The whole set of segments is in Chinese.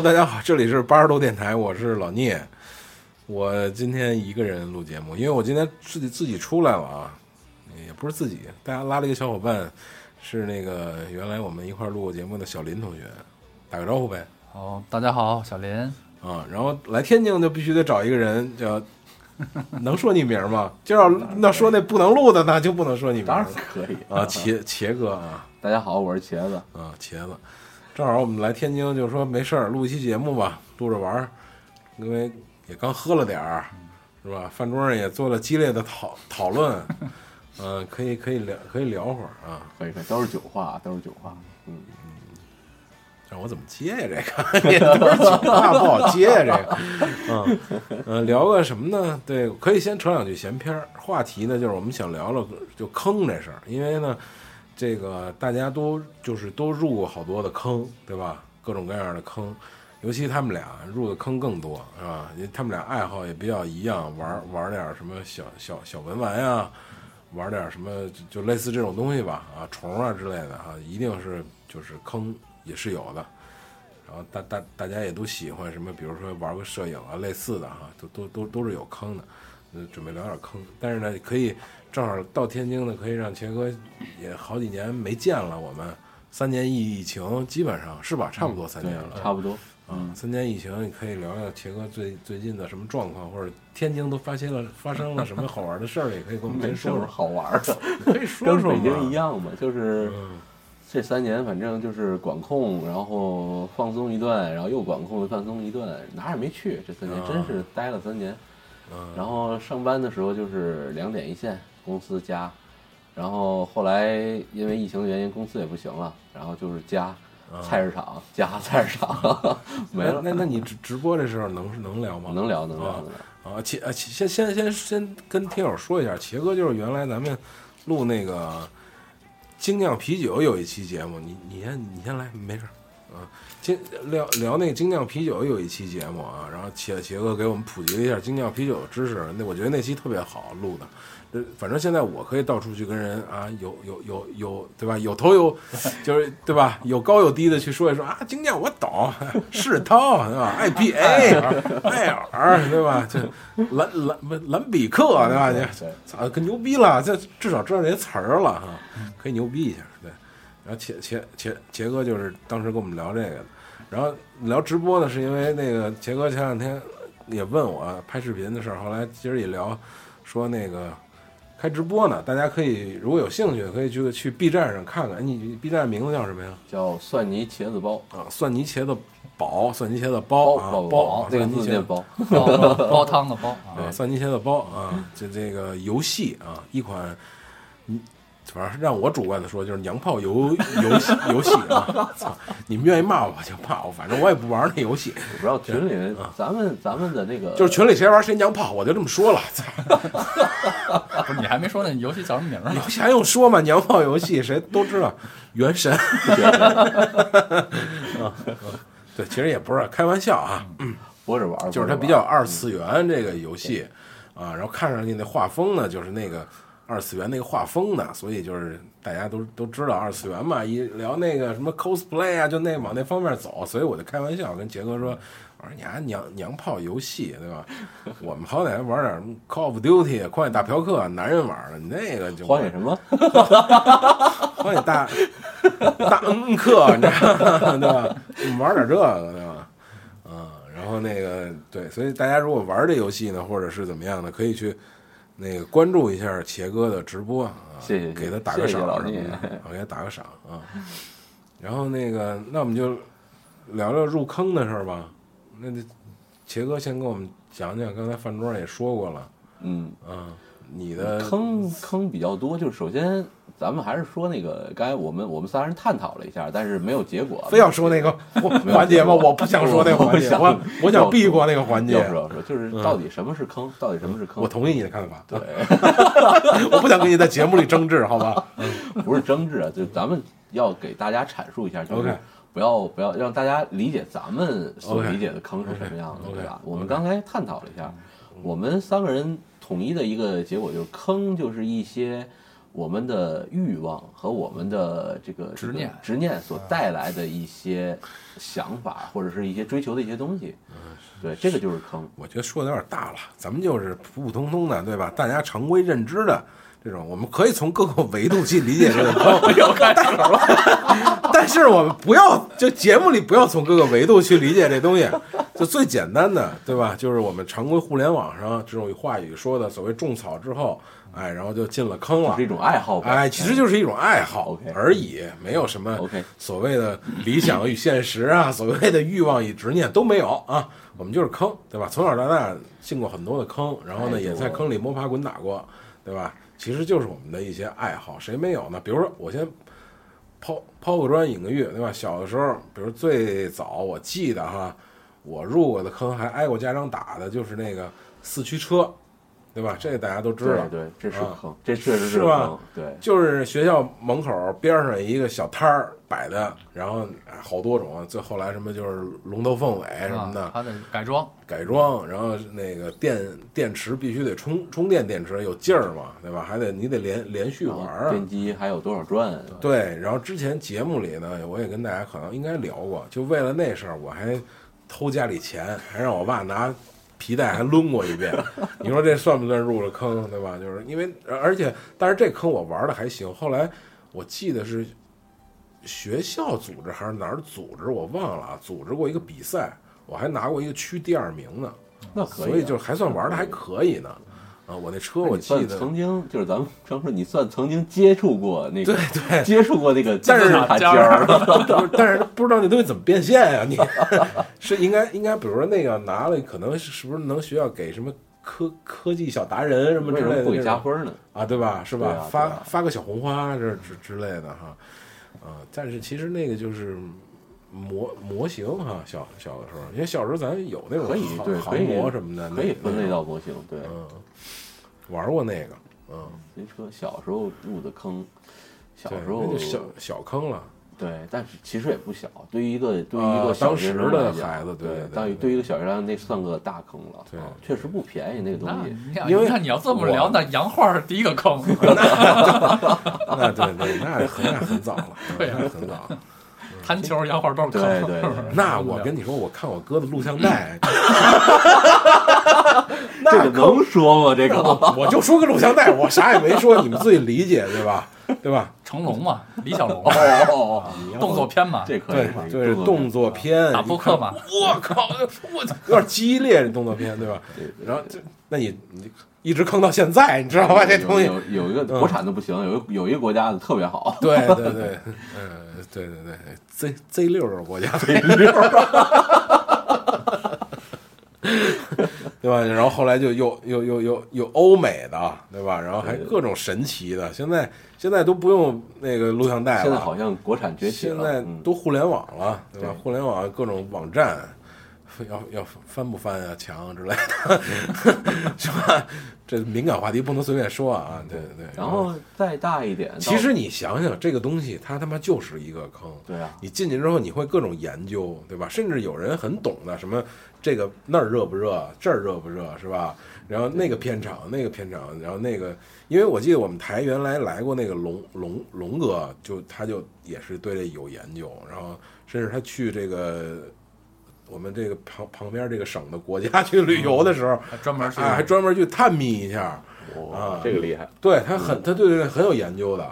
Hello，大家好，这里是八十多电台，我是老聂。我今天一个人录节目，因为我今天自己自己出来了啊，也不是自己，大家拉了一个小伙伴，是那个原来我们一块儿录过节目的小林同学，打个招呼呗。好，大家好，小林。啊，然后来天津就必须得找一个人叫，能说你名吗？就要那说那不能录的，那就不能说你名。当然可以啊，茄茄哥啊，大家好，我是茄子啊，茄子。正好我们来天津，就说没事儿录一期节目吧，录着玩儿，因为也刚喝了点儿，是吧？饭桌上也做了激烈的讨 讨论，嗯，可以可以聊可以聊会儿啊，可以可以，都是酒话，都是酒话，嗯嗯。让我怎么接呀？这个都是酒话不好接呀。这个，嗯嗯，聊个什么呢？对，可以先扯两句闲篇儿。话题呢，就是我们想聊聊就坑这事儿，因为呢，这个大家都就是都入过好多的坑，对吧？各种各样的坑，尤其他们俩入的坑更多，是吧？因为他们俩爱好也比较一样，玩玩点什么小小小文玩呀，玩点什么就类似这种东西吧，啊，虫啊之类的哈，一定是就是坑。也是有的，然后大大大家也都喜欢什么，比如说玩个摄影啊，类似的哈，都都都都是有坑的。嗯，准备聊点坑，但是呢，可以正好到天津呢，可以让钱哥也好几年没见了。我们三年疫疫情，基本上是吧？差不多三年了，差不多啊。三年疫情，你可以聊聊钱哥最最近的什么状况，或者天津都发现了发生了什么好玩的事儿，也可以跟我们说说。好玩的，可以说说跟北京一样嘛，就是。这三年反正就是管控，然后放松一段，然后又管控放松一段，哪也没去。这三年真是待了三年。然后上班的时候就是两点一线，公司加。然后后来因为疫情的原因，公司也不行了，然后就是加菜市场，加菜市场 没了。那那你直直播这时候能能聊吗？能聊，能聊，能聊。啊，茄，先先先先跟听友说一下，茄哥就是原来咱们录那个。精酿啤酒有一期节目，你你先你先来，没事儿，啊，精聊聊那个精酿啤酒有一期节目啊，然后茄茄哥给我们普及了一下精酿啤酒的知识，那我觉得那期特别好录的。呃，反正现在我可以到处去跟人啊，有有有有，对吧？有头有，就是对吧？有高有低的去说一说啊，经验我懂，世涛对吧？IPA，艾尔对吧？这兰兰兰比克对吧？你操，可牛逼了，这至少知道这些词儿了哈，可以牛逼一下对。然后杰杰杰杰哥就是当时跟我们聊这个的，然后聊直播呢，是因为那个杰哥前两天也问我拍视频的事儿，后来今儿一聊说那个。开直播呢，大家可以如果有兴趣，可以去去 B 站上看看。你 B 站名字叫什么呀？叫蒜泥茄子包啊，蒜泥茄子煲，蒜泥茄子包啊，包这个字念包，煲汤的煲啊，蒜泥茄子包 啊，这这个游戏啊，一款嗯。反正让我主观的说，就是娘炮游游戏游戏啊！操，你们愿意骂我就骂我，反正我也不玩那游戏。不知道群里咱们咱们的那个，就是群里谁玩谁娘炮，我就这么说了。操！不是你还没说那游戏叫什么名呢？游戏还用说吗？娘炮游戏谁都知道，原神。对，其实也不是开玩笑啊，不是玩，就是它比较二次元这个游戏啊，然后看上去那画风呢，就是那个。二次元那个画风的，所以就是大家都都知道二次元嘛，一聊那个什么 cosplay 啊，就那往那方面走，所以我就开玩笑跟杰哥说，我说你还娘娘炮游戏对吧？我们好歹还玩点 Call of Duty、荒野大嫖客，男人玩的，你那个就 荒野什么？荒野大大恩客，你知道对吧？玩点这个对吧？嗯，然后那个对，所以大家如果玩这游戏呢，或者是怎么样的，可以去。那个关注一下茄哥的直播啊，谢谢，给他打个赏什么的，我给他打个赏啊。然后那个，那我们就聊聊入坑的事儿吧。那茄哥先跟我们讲讲，刚才饭桌上也说过了，嗯啊，你的坑 坑比较多，就是首先。咱们还是说那个，刚才我们我们仨人探讨了一下，但是没有结果。非要说那个 环节吗？我不想说那个环节，我我想避过那个环节。要说说，就是到底什么是坑？到底什么是坑？我同意你的看法。对，我不想跟你在节目里争执，好吧？不是争执啊，就咱们要给大家阐述一下，就是不要不要让大家理解咱们所理解的坑是什么样的，对吧？我们刚才探讨了一下，我们三个人统一的一个结果就是，坑就是一些。我们的欲望和我们的这个执念执念所带来的一些想法或者是一些追求的一些东西。对，这个就是坑。我觉得说的有点大了，咱们就是普普通通的，对吧？大家常规认知的这种，我们可以从各个维度去理解这个坑。又开始了，但是我们不要，就节目里不要从各个维度去理解这东西，就最简单的，对吧？就是我们常规互联网上这种话语说的所谓种草之后，哎，然后就进了坑了是一。种爱好吧？哎，其实就是一种爱好而已，没有什么 OK 所谓的理想与现实啊，所谓的欲望与执念都没有啊。我们就是坑，对吧？从小到大进过很多的坑，然后呢，也在坑里摸爬滚打过，对吧？其实就是我们的一些爱好，谁没有呢？比如说，我先抛抛个砖引个玉，对吧？小的时候，比如最早我记得哈，我入过的坑还挨过家长打的，就是那个四驱车，对吧？这个大家都知道。对对，这是啊坑，这确实是吧。对，就是学校门口边上一个小摊儿摆的，然后哎好多种，最后来什么就是龙头凤尾什么的、啊它得改装，改装，然后那个电电池必须得充充电电池有劲儿嘛，对吧？还得你得连连续玩儿啊。电机还有多少转？对，然后之前节目里呢，我也跟大家可能应该聊过，就为了那事儿，我还偷家里钱，还让我爸拿皮带还抡过一遍。你说这算不算入了坑，对吧？就是因为，而且，但是这坑我玩的还行。后来我记得是学校组织还是哪儿组织，我忘了啊，组织过一个比赛，我还拿过一个区第二名呢，那可以啊，所以就还算玩的还可以呢。啊，我那车我记得，曾经就是咱们常说，你算曾经接触过那个 对对，接触过那个但是金字塔尖儿，不是 但是不知道那东西怎么变现呀、你 是应该应该，比如说那个拿了，可能是是不是能学校给什么科科技小达人什么之类的为什么不给加分呢？啊？对吧？是吧？发发个小红花这之之类的哈，啊，但是其实那个就是。模模型哈，小小的时候，因为小时候咱有那种可以航对航模什么的，可以分类那到模型，对。嗯，玩过那个，嗯，飞车小时候入的坑，小，时候那就小小坑了，对，但是其实也不小。对于一个对于一啊个小学生当时的孩子对对于对于一个小学生那算个大坑了。对啊确实不便宜那个东西。因为你看你要这么聊，那洋画是第一个坑，那对对，那很那很早了，对很早。弹球洋画都是坑。对对对 那我跟你说，我看我哥的录像带，这那个能说吗？这个我就说个录像带，我啥也没说，你们自己理解对吧？对吧？成龙嘛，李小龙，哦，动作片嘛，这可以对，，就是动作片，打扑克嘛我靠，我有点激烈，这动作片对吧？对对然后这，那你你一直坑到现在，你知道吧？这东西，有有一个国产的不行，有一有一个国家的特别好。对对对，嗯，对对对，Z Z 六是国家队，对吧？然后后来就又又又又又欧美的，对吧？然后还各种神奇的，现在现在都不用那个录像带了，现在好像国产崛起了，现在嗯都互联网了，对吧？对互联网各种网站，要要翻不翻啊墙之类的，是吧？这敏感话题不能随便说啊，对对对。然后再大一点，其实你想想，这个东西它他妈就是一个坑。对啊，你进去之后，你会各种研究，对吧？甚至有人很懂的，什么这个那儿热不热，这儿热不热，是吧？然后那个片场，那个片场，然后那个，因为我记得我们台原来来过那个龙龙龙哥，就他就也是对这有研究，然后甚至他去这个我们这个旁旁边这个省的国家 去旅游的时候，还专门去啊，还专门去探秘一下，哇啊，这个厉害，对他很，他对这个很有研究的。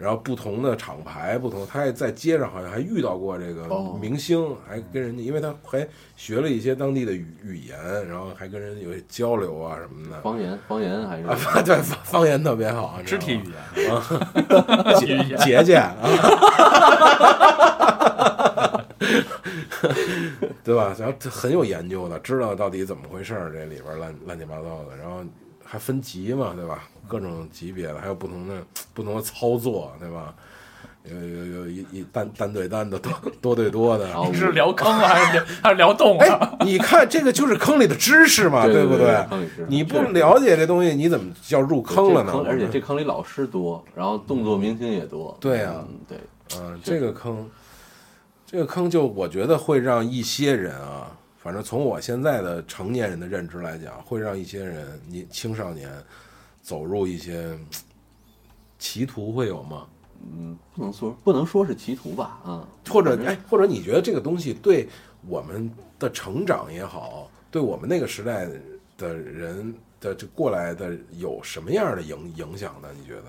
然后不同的厂牌，不同，他还在街上好像还遇到过这个哦。明星，还跟人家，因为他还学了一些当地的语语言，然后还跟人有些交流啊什么的。方言方言还是啊，对，方方言特别好，肢体语言，节节啊，对吧？然后很有研究的，知道到底怎么回事儿，这里边乱乱七八糟的，然后还分级嘛，对吧？各种级别的，还有不同的不同的操作，对吧？有有有一一单单对单的，多多对多的。然后你是聊坑啊，还是聊还是聊动物啊？哎，你看这个就是坑里的知识嘛，对不对你不了解这东西，你怎么叫入坑了呢？而且这坑里老师多，然后动作明星也多。对啊嗯对，嗯，这个坑，这个坑就我觉得会让一些人啊，反正从我现在的成年人的认知来讲，会让一些人，你青少年走入一些歧途会有吗？嗯，不能说不能说是歧途吧，啊，或者哎，或者你觉得这个东西对我们的成长也好，对我们那个时代的人的这过来的有什么样的影影响呢？你觉得？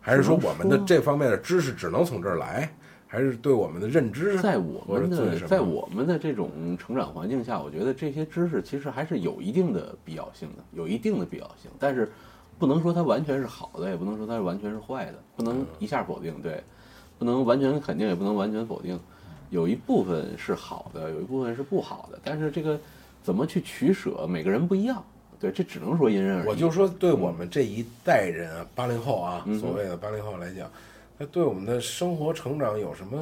还是说我们的这方面的知识只能从这儿来，还是对我们的认知？在我们的在我们的这种成长环境下，我觉得这些知识其实还是有一定的必要性的，有一定的必要性，但是不能说它完全是好的，也不能说它是完全是坏的，不能一下否定，对，不能完全肯定，也不能完全否定，有一部分是好的，有一部分是不好的，但是这个怎么去取舍，每个人不一样，对，这只能说因人而异。我就说，对我们这一代人啊，八零后啊，所谓的八零后来讲，那对我们的生活成长有什么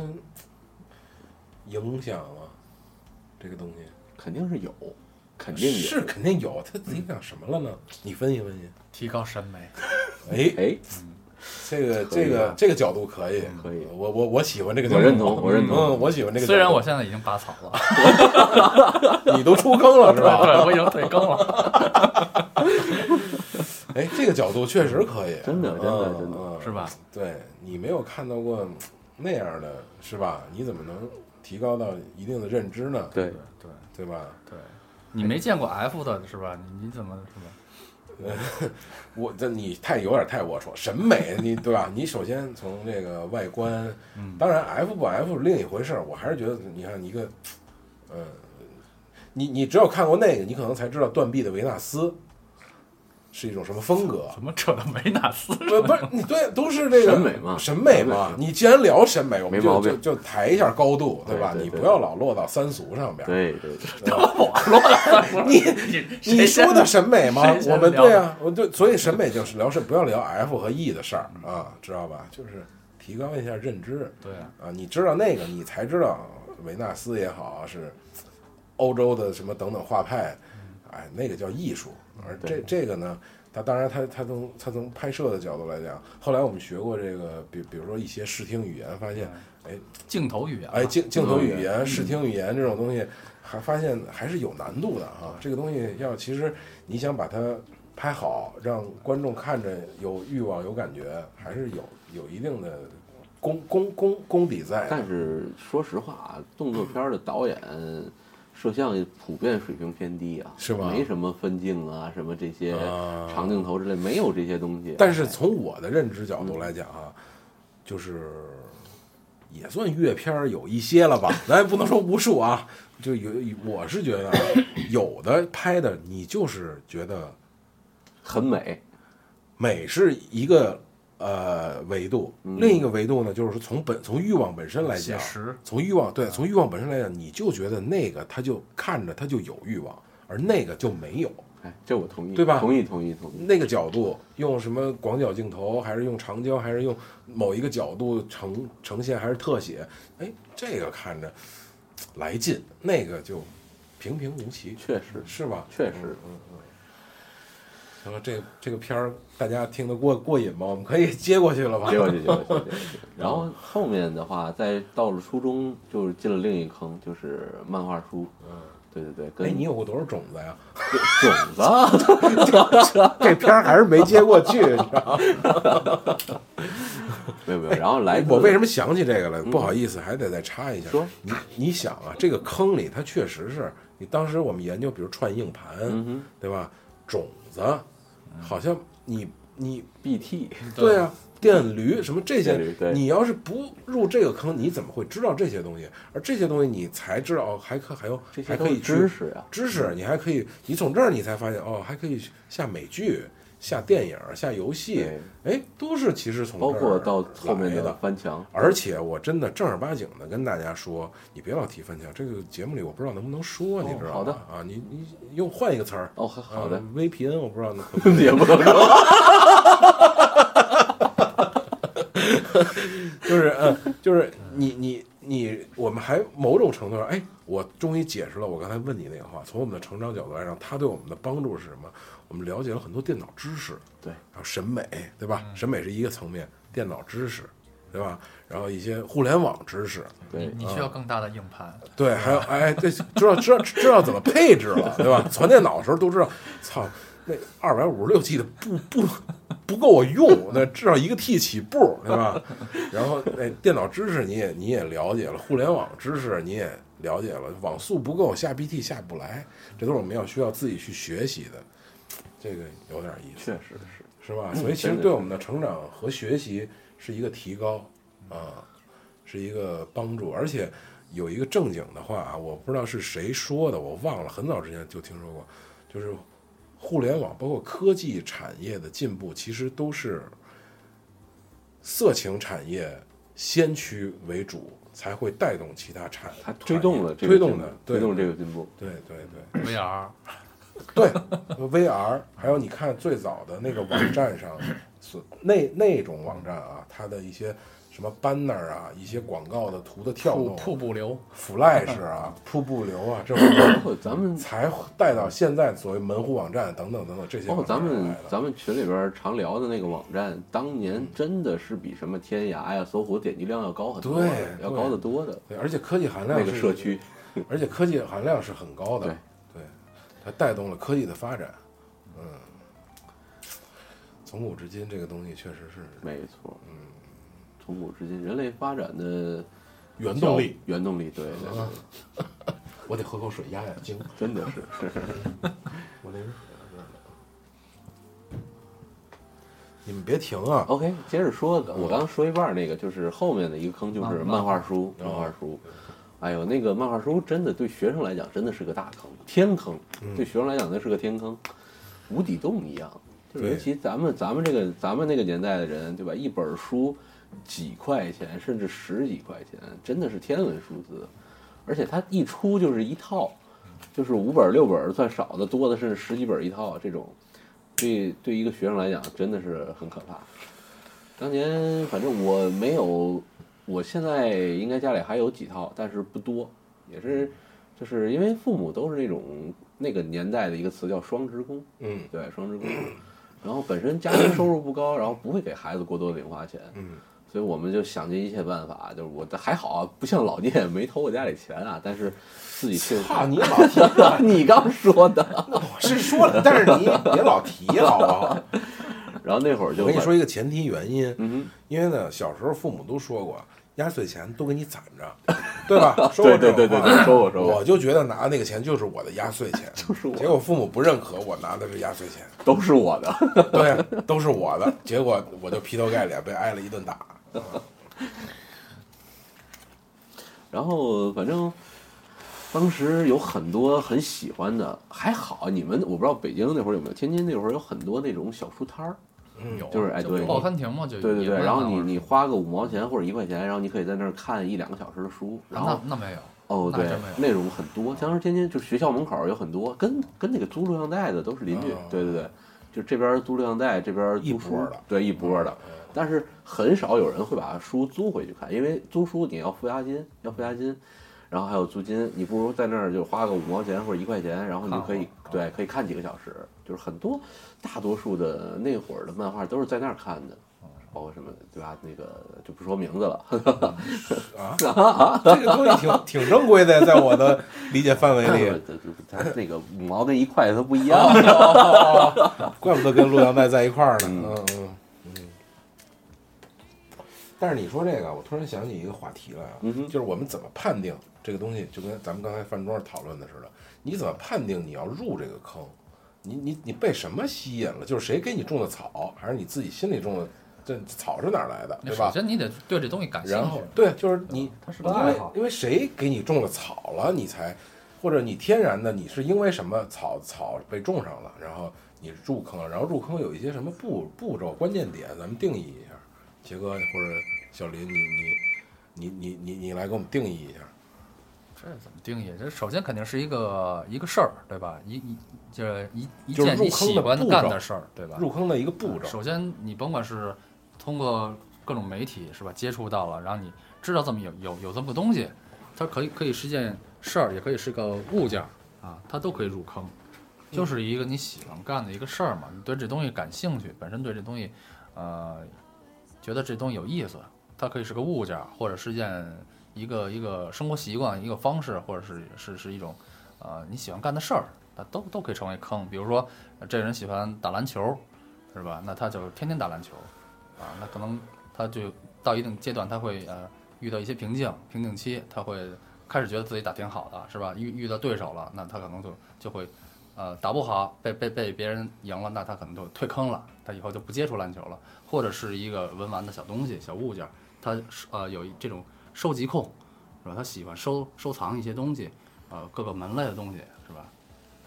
影响吗？这个东西肯定是有，肯定有。是肯定有，它影响什么了呢？你分析分析。提高审美，哎，哎，这个这个啊这个角度可以，可以我我我喜欢这个角度，我认同我认同嗯，我喜欢这个。虽然我现在已经拔草了，你都出坑了是吧？对我已经退坑了，哎，这个角度确实可以，真的真的嗯真的嗯是吧？对你没有看到过那样的，是吧？你怎么能提高到一定的认知呢？对，对对吧？对，你没见过 F 的是吧？你你怎么是吧？我这你太有点太龌龊，审美你对吧？你首先从这个外观，嗯当然 F 不 F 是另一回事儿，我还是觉得你看一个，嗯，你你只有看过那个，你可能才知道断臂的维纳斯是一种什么风格。怎么扯到维纳斯？不不是你对，都是这个审美嘛审美嘛。你既然聊审美，我们就就就抬一下高度，对吧？你不要老落到三俗上边儿。对对我说了，你你你说的审美吗我们对啊，我对，所以审美就是聊是不要聊 F 和 E 的事儿啊，知道吧？就是提高一下认知对啊，你知道那个，你才知道维纳斯也好是欧洲的什么等等画派，哎，那个叫艺术，而这这个呢。它当然它，它从它从拍摄的角度来讲，后来我们学过这个，比比如说一些视听语言，发现，哎，镜头语言嘛，哎，镜镜头语言、嗯视听语言这种东西，还发现还是有难度的啊。这个东西要其实你想把它拍好，让观众看着有欲望、有感觉，还是有有一定的功功功功底在。但是说实话啊，动作片儿的导演、摄像普遍水平偏低啊，是吧没什么分镜啊，什么这些啊长镜头之类，没有这些东西。但是从我的认知角度来讲啊，就是也算阅片儿有一些了吧，咱也不能说无数啊。就有我是觉得啊有的拍的你就是觉得很美，美是一个呃维度，嗯另一个维度呢，就是说从本从欲望本身来讲，从欲望对从欲望本身来讲，你就觉得那个他就看着他就有欲望，而那个就没有。哎，这我同意，对吧同意，同意，同意。那个角度用什么广角镜头，还是用长焦，还是用某一个角度呈呈现，还是特写？哎，这个看着来劲，那个就平平无奇，确实，是吧？确实嗯嗯嗯。行了，这这个片儿大家听得过过瘾吗？我们可以 接过去了吧？接过去，接过去，接过去。然后后面的话，在到了初中，就是进了另一坑，就是漫画书。嗯，对对对，哎，你有过多少种子呀？种子啊，这片儿还是没接过去，你知道吗？没有没有。然后来自，我为什么想起这个来？不好意思，还得再插一下。说你你想啊，这个坑里它确实是你当时我们研究，比如串硬盘，嗯对吧？种子，好像你你，BT 对啊，电驴什么这些你要是不入这个坑，你怎么会知道这些东西？而这些东西你才知道哦，还可还有还可以知识呀。知识，你还可以，你从这儿你才发现哦，还可以下美剧、下电影、下游戏，哎，都是其实从包括到后面来的的。翻墙，而且我真的正儿八经的跟大家说，你别老提翻墙，这个节目里我不知道能不能说，你知道吗？好的啊，你你用换一个词儿。哦，好好的啊，，VPN 我不知道能 可不能说。就是嗯，就是你你你，我们还某种程度上，哎，我终于解释了我刚才问你那个话。从我们的成长角度来讲，它对我们的帮助是什么？我们了解了很多电脑知识，对，然后审美，对吧？审美是一个层面，电脑知识，对吧？然后一些互联网知识，对你，需要更大的硬盘，对，还有哎，对，知道知道知道怎么配置了，对吧？传电脑的时候都知道，操，那二百五十六 G 的不不不够我用，那至少一个 T 起步，对吧？然后那电脑知识你也你也了解了，互联网知识你也了解了，网速不够下 BT 下不来，这都是我们要需要自己去学习的，这个有点意思。确实是。是吧？所以其实对我们的成长和学习是一个提高啊，是一个帮助。而且有一个正经的话啊，我不知道是谁说的，我忘了，很早之前就听说过，就是互联网包括科技产业的进步，其实都是色情产业先驱为主，才会带动其他产，它推动了推动的，推动这个进步。对对对。VR 对，VR，还有你看最早的那个网站上，是那那种网站啊，它的一些什么 banner 啊，一些广告的图的跳瀑动、瀑布流，flash 啊、瀑布流啊，这种东包括咱们才带到现在所谓门户网站等等等等这些包括咱们。咱们群里边常聊的那个网站，当年真的是比什么天涯呀、搜狐点击量要高很多，对要高得多的对，而且科技含量那个社区，而且科技含量是很高的，它带动了科技的发展。嗯，从古至今，这个东西确实是没错，嗯，从古至今，人类发展的原动力。原动力，对 对对，我得喝口水压压惊。真的是是。我那是你们别停啊！OK，接着说，我刚刚说一半那个，就是后面的一个坑，就是漫画书，哦漫画书。哎呦，那个漫画书真的对学生来讲真的是个大坑，天坑。对学生来讲那是个天坑，无底洞一样。就对尤其咱们咱们这个咱们那个年代的人，对吧？一本书几块钱，甚至十几块钱，真的是天文数字。而且它一出就是一套，就是五本六本算少的，多的甚至十几本一套这种。对对一个学生来讲，真的是很可怕。当年反正我没有，我现在应该家里还有几套，但是不多，也是就是因为父母都是那种那个年代的一个词叫双职工，嗯对双职工，然后本身家庭收入不高，然后不会给孩子过多的零花钱，嗯，所以我们就想尽一切办法，就是我的还好啊，不像老聂没偷我家里钱啊，但是自己确实操你 老提，你刚说的，我是说了，但是你别老提好不好？然后那会儿就我跟你说一个前提原因，嗯因为呢，小时候父母都说过，压岁钱都给你攒着，对吧？说对过这话对对对对，说过说过，我就觉得拿那个钱就是我的压岁钱，就是我结果父母不认可我拿的是压岁钱，都是我的。对，都是我的，结果我就劈头盖脸被挨了一顿打。然后反正当时有很多很喜欢的，还好你们我不知道北京那会儿有没有，天津那会儿有很多那种小书摊儿，嗯有就是哎对报刊亭嘛，就对对对，然后你你花个五毛钱或者一块钱，然后你可以在那儿看一两个小时的书，然后那那没有，哦对那种很多，当时天津就学校门口有很多，跟跟那个租录像带的都是邻居哦，对对对，就这边租录像带，这边一波的，对一波的，但是很少有人会把书租回去看，因为租书你要付押金，要付押金，然后还有租金，你不如在那儿就花个五毛钱或者一块钱，然后你就可以对可以看几个小时，就是很多大多数的那会儿的漫画都是在那儿看的。包括什么对吧？那个就不说名字了，啊，这个东西挺挺正规的，在我的理解范围里，它那个五毛跟一块它不一样。怪不得跟陆阳带在一块儿呢。嗯嗯。但是你说这个，我突然想起一个话题来啊，嗯就是我们怎么判定这个东西，就跟咱们刚才饭桌上讨论的似的，你怎么判定你要入这个坑？你你你被什么吸引了？就是谁给你种的草，还是你自己心里种的？这草是哪儿来的，对吧？首先你得对这东西感兴然后趣，对，就是你，它是个因为爱好。因为谁给你种了草了，你才，或者你天然的，你是因为什么草草被种上了，然后你入坑了，然后入坑有一些什么步步骤关键点，咱们定义。杰哥或者小林，你你你你你你来给我们定义一下。这怎么定义？这首先肯定是一个一个事儿，对吧？一一就是一一件你喜欢干的事儿，对吧？入坑的一个步骤，首先你甭管是通过各种媒体是吧接触到了，然后你知道这么有有有这么个东西，它可以可以是件事儿，也可以是个物件儿啊，它都可以入坑，就是一个你喜欢干的一个事儿嘛，你对这东西感兴趣，本身对这东西，呃，觉得这东西有意思，它可以是个物件，或者是件一个一个生活习惯、一个方式，或者是是是一种呃你喜欢干的事儿，它都都可以成为坑。比如说，这人喜欢打篮球，是吧？那他就天天打篮球，啊，那可能他就到一定阶段，他会呃遇到一些瓶颈、瓶颈期，他会开始觉得自己打挺好的，是吧？遇遇到对手了，那他可能就就会呃打不好，被被被别人赢了，那他可能就退坑了，他以后就不接触篮球了，或者是一个文玩的小东西、小物件，他呃有这种收集控，是吧？他喜欢收收藏一些东西，呃各个门类的东西，是吧？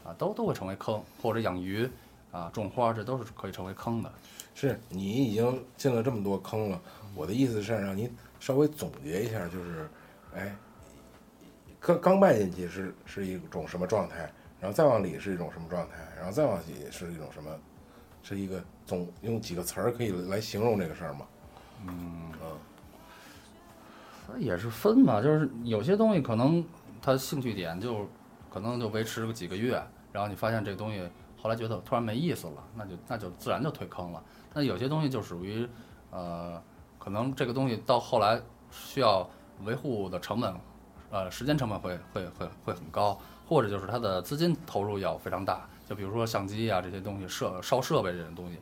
啊，都都会成为坑，或者养鱼啊、种花，这都是可以成为坑的。是你已经进了这么多坑了，我的意思是让你稍微总结一下，就是，哎，刚刚迈进去是是一种什么状态，然后再往里是一种什么状态，然后再往里是一种什么，是一个总用几个词儿可以来形容这个事儿吗？也是分嘛，就是有些东西可能他兴趣点就可能就维持个几个月，然后你发现这个东西后来觉得突然没意思了，那就那就自然就退坑了。那有些东西就属于呃，可能这个东西到后来需要维护的成本，呃，时间成本会会会会很高，或者就是它的资金投入要非常大，就比如说相机啊这些东西设烧设备这些东西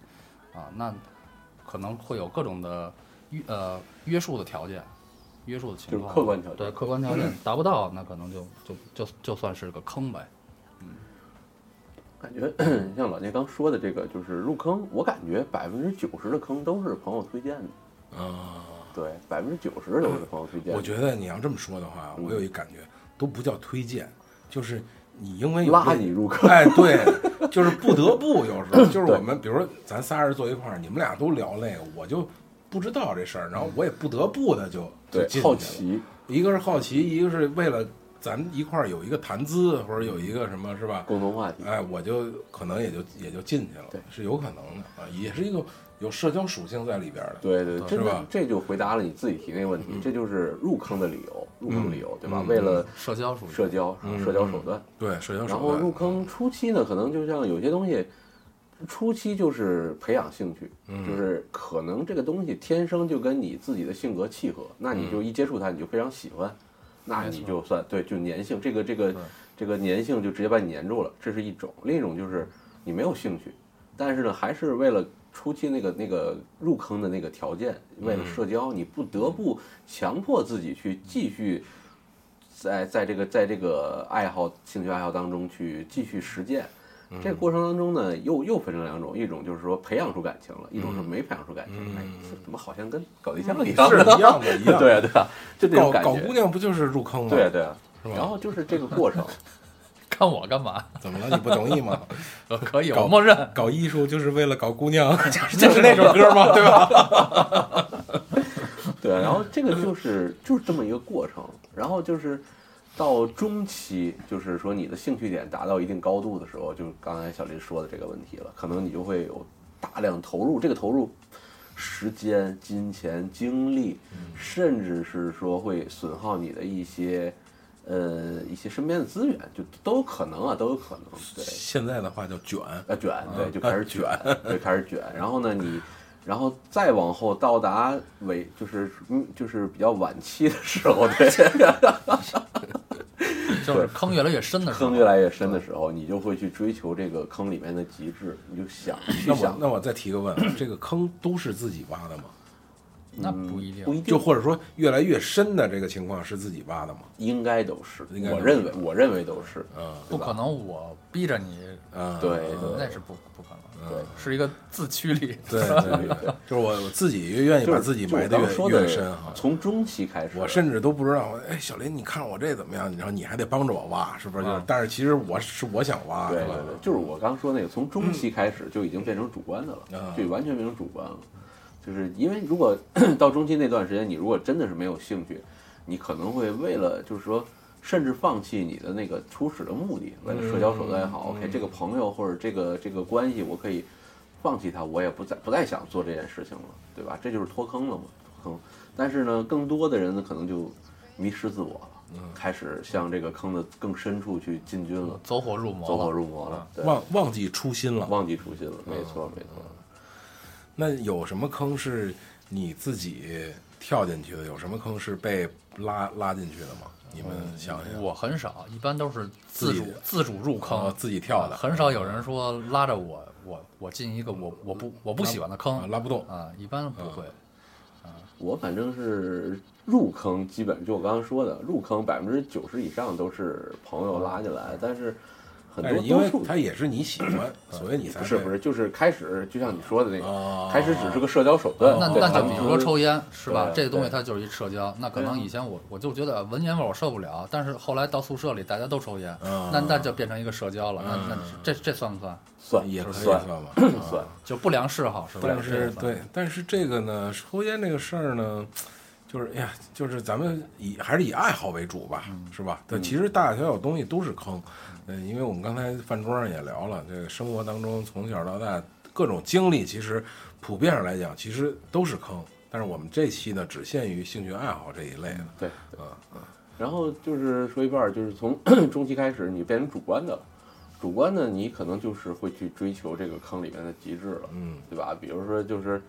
啊，那可能会有各种的约呃约束的条件。约束的情就是况，客观条件对客观条件达不到，那可能就就就就算是个坑呗。嗯感觉 像老聂刚说的这个，就是入坑，我感觉百分之九十的坑都是朋友推荐的。啊、对，百分之九十都是朋友推荐的。我觉得你要这么说的话，我有一感觉，都不叫推荐，就是你因为有拉你入坑。哎，对，就是不得不有时候，就是我们，比如说咱仨人坐一块儿，你们俩都聊那个，我就不知道这事儿，然后我也不得不的就就对进，去了。好奇，一个是好奇，一个是为了咱一块儿有一个谈资，或者有一个什么是吧？共同话题。哎，我就可能也就也就进去了，对是有可能的啊，也是一个有社交属性在里边的。对对，对是吧这就回答了你自己提那个问题，这就是入坑的理由，入坑理由，对吧？嗯为了社交属社交，嗯社交手段。对，社交手段然后。入坑初期呢，可能就像有些东西，初期就是培养兴趣，嗯就是可能这个东西天生就跟你自己的性格契合，那你就一接触它，你就非常喜欢，那你就算对，就粘性，这个这个这个粘性就直接把你粘住了，这是一种；另一种就是你没有兴趣，但是呢，还是为了初期那个那个入坑的那个条件，为了社交，你不得不强迫自己去继续在在这个在这个爱好兴趣爱好当中去继续实践。这个过程当中呢，又又分成两种，一种就是说培养出感情了，一种是没培养出感情。哎，怎么好像跟搞对象一样？是一样的，一样的。对啊对啊，就这种感觉。搞姑娘不就是入坑吗？对啊对啊，然后就是这个过程，看我干嘛？怎么了？你不同意吗？呃可以，搞我默认。搞艺术就是为了搞姑娘，就是那首歌吗？对吧？对，然后这个就是就是这么一个过程，然后就是到中期，就是说你的兴趣点达到一定高度的时候，就刚才小林说的这个问题了，可能你就会有大量投入，这个投入时间、金钱、精力，甚至是说会损耗你的一些呃一些身边的资源，就都有可能啊，都有可能，对。现在的话叫卷，啊卷，对，就开始啊卷，对，开始卷。然后呢，你，然后再往后到达尾，就是嗯，就是比较晚期的时候，对，就是坑越来越深的时候，坑越来越深的时候，你就会去追求这个坑里面的极致，你就想去那我想，那我再提个问，啊这个坑都是自己挖的吗？那不一定。不一定，就或者说越来越深的这个情况是自己挖的吗？应该都是，应该都是我认为，我认为都是，嗯不可能，我逼着你，嗯，对嗯那是不不可能，对。是一个自驱力。对 对对，就是我我自己越愿意把自己埋的越越深哈。从中期开始，我甚至都不知道，哎，小林，你看我这怎么样？然后你还得帮着我挖，是不是？就是，但是其实我是我想挖？对对对，就是我刚说那个，从中期开始就已经变成主观的了，啊就完全变成主观了。就是因为如果 到中期那段时间，你如果真的是没有兴趣，你可能会为了就是说，甚至放弃你的那个初始的目的，为了社交手段也好、嗯 o k 这个朋友或者这个这个关系，我可以放弃他，我也不再不再想做这件事情了，对吧？这就是脱坑了嘛，脱坑。但是呢，更多的人呢，可能就迷失自我了，嗯开始向这个坑的更深处去进军了。走火入魔了，走火入魔了，对，忘忘记初心了。忘记初心了，没错没错。那有什么坑是你自己跳进去的？有什么坑是被拉拉进去的吗？你们想想，我很少，一般都是自主自自主入坑，啊自己跳的很少有人说拉着我，我我进一个我我不我不喜欢的啊坑拉不动。啊，一般不会。啊我反正是入坑，基本就我刚刚说的，入坑百分之九十以上都是朋友拉进来，但是很但是因为多多数它也是你喜欢，所以你才会不是不是，就是开始就像你说的那个，啊，开始只是个社交手段。那那就比如说抽烟是吧？这个东西它就是一社交。那可能以前我我就觉得闻烟味儿我受不了，但是后来到宿舍里大家都抽烟，啊那那就变成一个社交了。那那嗯这这算不算？算也可以算算吧，算啊就不良嗜好是吧？但这个算是对，但是这个呢，抽烟这个事儿呢，就是哎呀，就是咱们以还是以爱好为主吧，是吧？但其实大大小小东西都是坑，嗯，因为我们刚才饭桌上也聊了，这个生活当中从小到大各种经历，其实普遍上来讲，其实都是坑。但是我们这期呢，只限于兴趣爱好这一类的，对。嗯嗯，然后就是说一半儿，就是从 中期开始，你变成主观的了。主观的，你可能就是会去追求这个坑里面的极致了，嗯，对吧？比如说，就是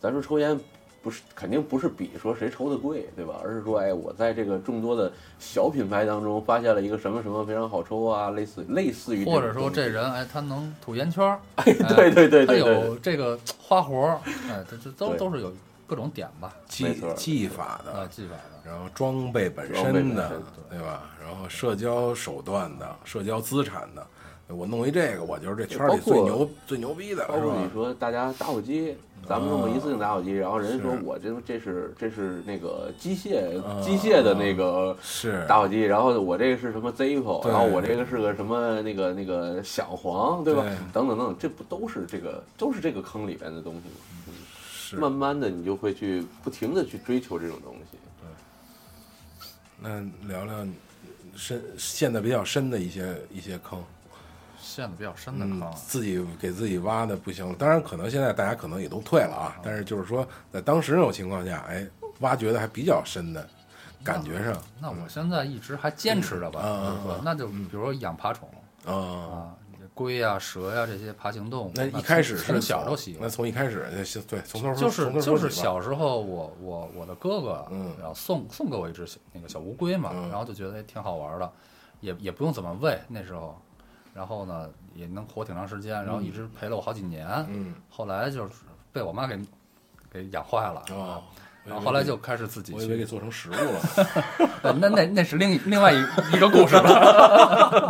咱说抽烟，不是肯定不是比说谁抽的贵，对吧？而是说，哎，我在这个众多的小品牌当中发现了一个什么什么非常好抽啊，类似类似于或者说这人哎，他能吐烟圈儿，哎对对对他对对有这个花活儿，哎，这这都都是有各种点吧，技技法啊，的，技法的。然后装备本身的，对吧？然后社交手段的，社交资产的，我弄一这个，我就是这圈里最牛最牛逼的，包括你？说大家打火机，咱们弄个一次性打火机，然后人家说我这这是这是那个机械啊机械的那个是打火机，然后我这个是什么 Zippo，然后我这个是个什么那个那个小黄，对吧？等等等等，这不都是这个都是这个坑里边的东西吗？是。慢慢的，你就会去不停的去追求这种东西。对那聊聊深陷的比较深的一些一些坑，陷的比较深的嗯坑，，自己给自己挖的不行了。当然，可能现在大家可能也都退了啊，但是就是说，在当时那种情况下，哎，挖掘的还比较深的感觉上那我现在一直还坚持着吧，嗯就是说嗯，那就比如说养爬虫啊。啊，龟呀、蛇呀这些爬行动物，那一开始是从小从都喜欢那。从一开始就对，从头说就是就是小时候我我我的哥哥，嗯然后送送给我一只小那个小乌龟嘛，嗯然后就觉得哎挺好玩的，也也不用怎么喂那时候，然后呢也能活挺长时间，然后一直陪了我好几年，嗯。后来就是被我妈给给养坏了，哦，然后后来就开始自己我以为给，做成食物了，呃 那那那是另一另外一一个故事了，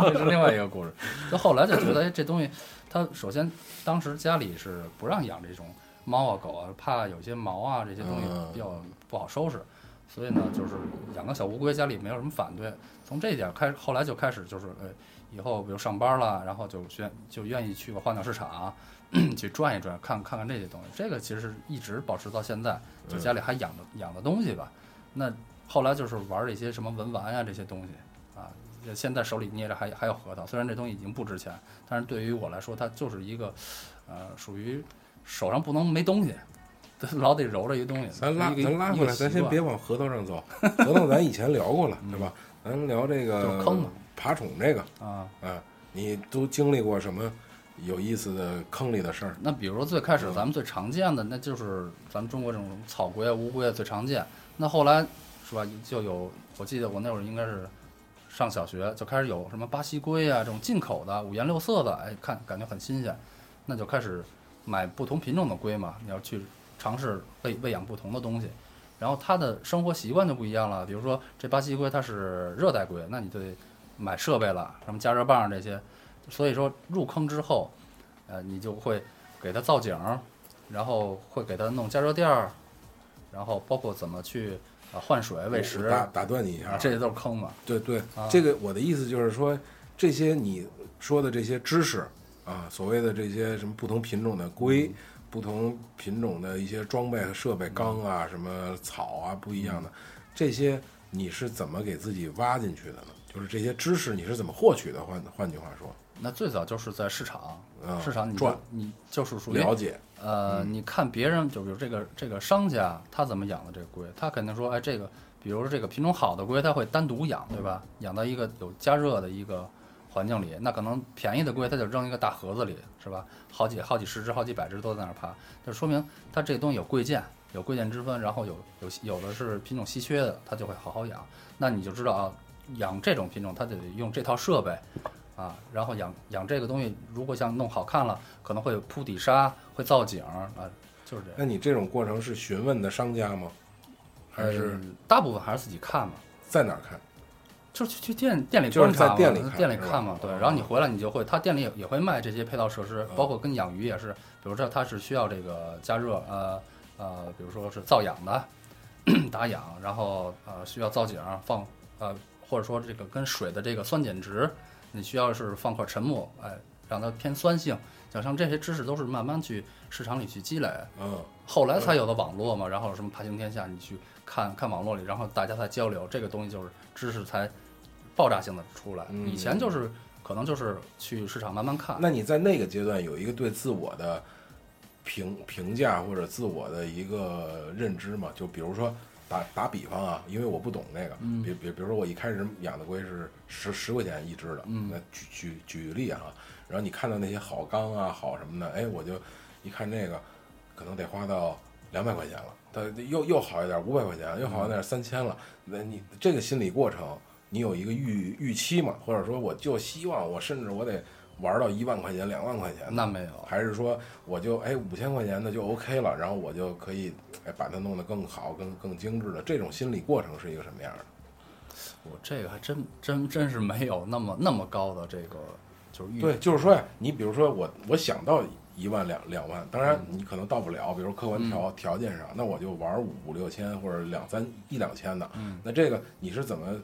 那是另外一个故事。就后来就觉得，哎，这东西，它首先当时家里是不让养这种猫啊狗啊，怕有些毛啊这些东西嗯。比较不好收拾，所以呢，就是养个小乌龟，家里没有什么反对。从这一点开始，后来就开始就是，哎，以后比如上班了，然后就愿就愿意去个花鸟市场。去转一转，看看看这些东西，这个其实一直保持到现在，就家里还养着养的东西吧。那后来就是玩一些什么文玩呀这些东西啊，现在手里捏着还还有核桃，虽然这东西已经不值钱，但是对于我来说，它就是一个呃属于手上不能没东西，老得揉着一东西。咱拉咱拉回来，咱先别。往核桃上走，核桃咱以前聊过了，对吧？咱聊这个就坑嘛爬宠这个啊，啊，你都经历过什么有意思的坑里的事儿？那比如说最开始咱们最常见的，那就是咱们中国这种草龟啊、乌龟啊最常见。那后来是吧，就有我记得我那会儿应该是上小学就开始有什么巴西龟啊这种进口的五颜六色的，哎，看感觉很新鲜，那就开始买不同品种的龟嘛，你要去尝试喂喂养不同的东西。然后它的生活习惯就不一样了，比如说这巴西龟它是热带龟，那你就得买设备了，什么加热棒这些。所以说入坑之后，呃，你就会给它造景儿，然后会给它弄加热垫儿，然后包括怎么去啊换水喂食，打打断你一下啊，这些都是坑嘛。对对啊，这个我的意思就是说，这些你说的这些知识啊，所谓的这些什么不同品种的龟，嗯不同品种的一些装备和设备，缸啊，什么草啊，不一样的，这些你是怎么给自己挖进去的呢？就是这些知识你是怎么获取的？换换句话说，那最早就是在市场，啊市场你就赚你就是属于了解，呃，你看别人，就比如这个这个商家他怎么养的这个龟，他肯定说，哎，这个比如说这个品种好的龟，他会单独养，对吧？养到一个有加热的一个环境里，那可能便宜的龟，他就扔一个大盒子里，是吧？好几好几十只、好几百只都在那儿爬，就说明它这东西有贵贱，有贵贱之分，然后有有有的是品种稀缺的，它就会好好养。那你就知道啊，养这种品种，它得用这套设备啊，然后养养这个东西，如果想弄好看了，可能会铺底沙，会造景啊，就是这样。那你这种过程是询问的商家吗？还是嗯大部分还是自己看嘛，在哪儿看？就是去去店店里就是观察嘛，在店里看店里看嘛，对。哦然后你回来你就会，他店里也也会卖这些配套设施，包括跟养鱼也是，比如说它是需要这个加热，呃呃，比如说是造氧的，打氧，然后呃需要造景放呃，或者说这个跟水的这个酸碱值，你需要是放块沉木，哎，让它偏酸性，像像这些知识都是慢慢去市场里去积累，嗯，后来才有的网络嘛，然后什么爬行天下，你去看看网络里，然后大家才交流，这个东西就是知识才爆炸性的出来。嗯以前就是可能就是去市场慢慢看，那你在那个阶段有一个对自我的评评价或者自我的一个认知嘛？就比如说打打比方啊，因为我不懂那个，嗯。比比比如说我一开始养的龟是十十块钱一只的，嗯。那举举举个例啊，然后你看到那些好缸啊好什么的，哎，我就一看这个可能得花到两百块钱了，它又又好一点五百块钱，又好一点三千了，那你这个心理过程。你有一个预预期嘛，或者说我就希望我甚至我得玩到一万块钱、两万块钱，那没有。还是说我就哎五千块钱的就 OK 了，然后我就可以哎把它弄得更好、更更精致的这种心理过程是一个什么样的？我这个还真真真是没有那么那么高的这个就是预对，就是说呀，你比如说我我想到一万两两万，当然你可能到不了，比如客观条、条件上，那我就玩五五六千或者两三一两千的，嗯那这个你是怎么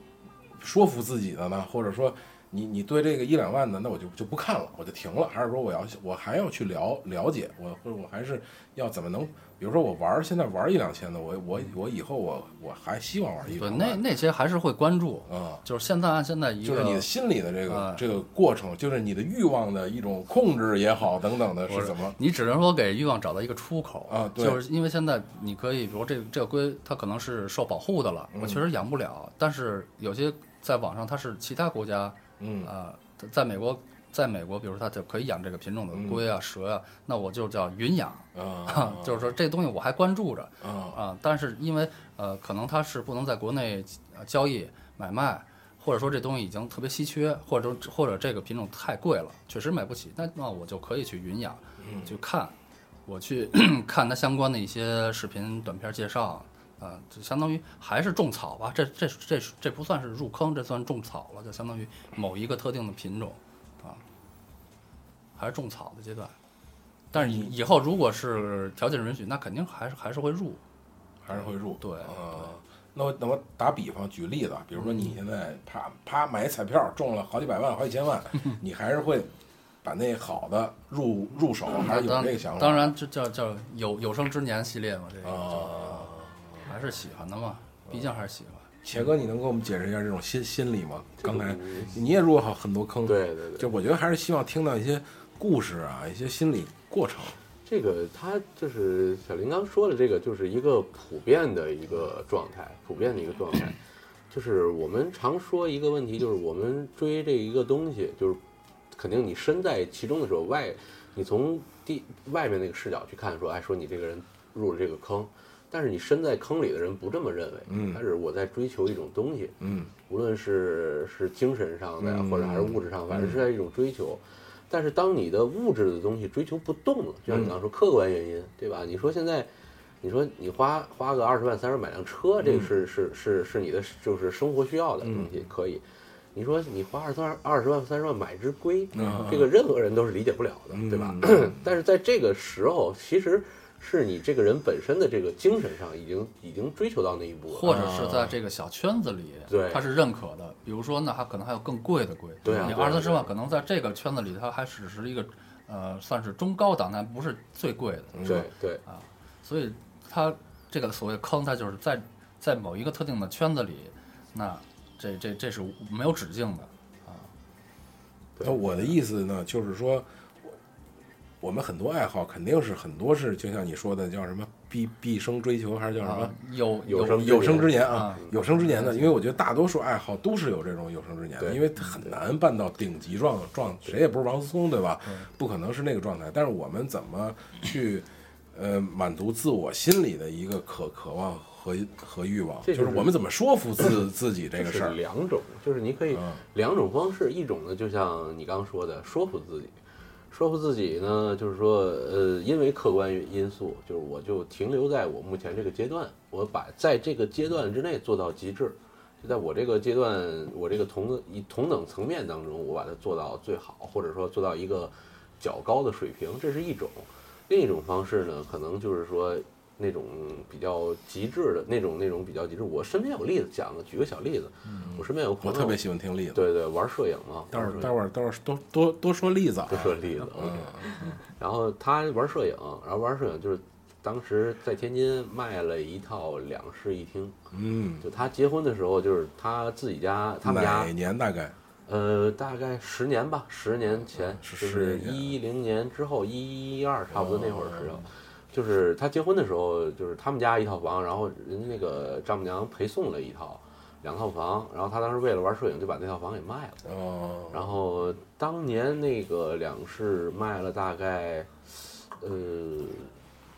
说服自己的呢？或者说你你对这个一两万的，那我就就不看了，我就停了，还是说我要我还要去了了解，我或者我还是要怎么能，比如说我玩现在玩一两千的，我我我以后我我还希望玩一对两万，那那些还是会关注，啊。就是现在按现在一个就是你的心理的这个、哎这个过程，就是你的欲望的一种控制也好，等等的，是怎么？你只能说给欲望找到一个出口啊对就是因为现在你可以，比如这个这个龟它可能是受保护的了，嗯我确实养不了，但是有些在网上它是其他国家，嗯。呃，在在美国，在美国，比如说它就可以养这个品种的龟啊、蛇啊，那我就叫云养，啊，就是说这东西我还关注着啊啊，但是因为呃，可能它是不能在国内呃交易买卖。或者说这东西已经特别稀缺，或者说或者这个品种太贵了，确实买不起，那那我就可以去云养，嗯。去看，我去 看它相关的一些视频短片介绍，啊、就相当于还是种草吧，这这这这不算是入坑，这算种草了，就相当于某一个特定的品种，啊，还是种草的阶段。但是以以后如果是条件允许，那肯定还是还是会入。还是会入。对啊，那我那我打比方举例子啊，比如说你现在啪啪买一彩票中了好几百万、好几千万，你还是会把那好的入入手，还是有当这个想法？当然，这叫叫有有生之年系列嘛，这个、啊。还是喜欢的嘛，毕竟还是喜欢。钱哥，你能给我们解释一下这种心心理吗？刚才你也入过好很多坑，，对对对，就我觉得还是希望听到一些故事啊，一些心理过程。这个他就是小林刚说的这个，就是一个普遍的一个状态，普遍的一个状态。就是我们常说一个问题，就是我们追这一个东西，就是肯定你身在其中的时候，外你从第外面那个视角去看，说，哎，说你这个人入了这个坑，但是你身在坑里的人不这么认为，嗯他是我在追求一种东西，嗯无论是是精神上的呀，嗯或者还是物质上，反正是在一种追求。但是当你的物质的东西追求不动了，就像你刚说客观原因，对吧？你说现在，你说你花花个二十万、三十万买辆车，这个是是是是你的就是生活需要的东西，可以。你说你花二十万、二十万、三十万买只龟，这个任何人都是理解不了的，对吧？但是在这个时候，其实是你这个人本身的这个精神上已经已经追求到那一步了。或者是在这个小圈子里，对他是认可的。比如说，那他可能还有更贵的贵，你对啊对啊二三十万，可能在这个圈子里，它还只是一个，呃，算是中高档，但不是最贵的。对对啊所以他这个所谓坑，它就是在在某一个特定的圈子里，那这这这是没有止境的啊。那我的意思呢，就是说，我我们很多爱好肯定是很多是，就像你说的，叫什么毕毕生追求，还是叫什么啊，有有生有生之年啊啊，有生之年的，因为我觉得大多数爱好都是有这种有生之年的，对因为很难办到顶级状状，谁也不是王思聪，对吧？不可能是那个状态。但是我们怎么去呃满足自我心里的一个渴渴望和和欲望，就是我们怎么说服自 自己这个事儿。两种，就是你可以嗯两种方式，一种呢就像你刚刚说的，说服自己，说服自己呢，就是说，呃，因为客观因素，就是我就停留在我目前这个阶段，我把在这个阶段之内做到极致，就在我这个阶段，我这个同一同等层面当中，我把它做到最好，或者说做到一个较高的水平，这是一种。另一种方式呢，可能就是说那种比较极致的那种那种比较极致。我身边有例子讲的，举个小例子，我身边有朋友我特别喜欢听例子，对对玩摄影嘛，待会儿待会儿待会儿多多多说例子啊就。说例子，OK。然后他玩摄影，然后玩摄影就是当时在天津卖了一套两室一厅，嗯，就他结婚的时候，就是他自己家，他们家哪年大概？呃，大概十年吧，十年前，是10就是一零年之后，一一二差不多那会儿时候，就是他结婚的时候，就是他们家一套房，然后人家那个丈母娘陪送了一套两套房，然后他当时为了玩摄影就把那套房给卖了，哦，然后当年那个两室卖了大概，呃，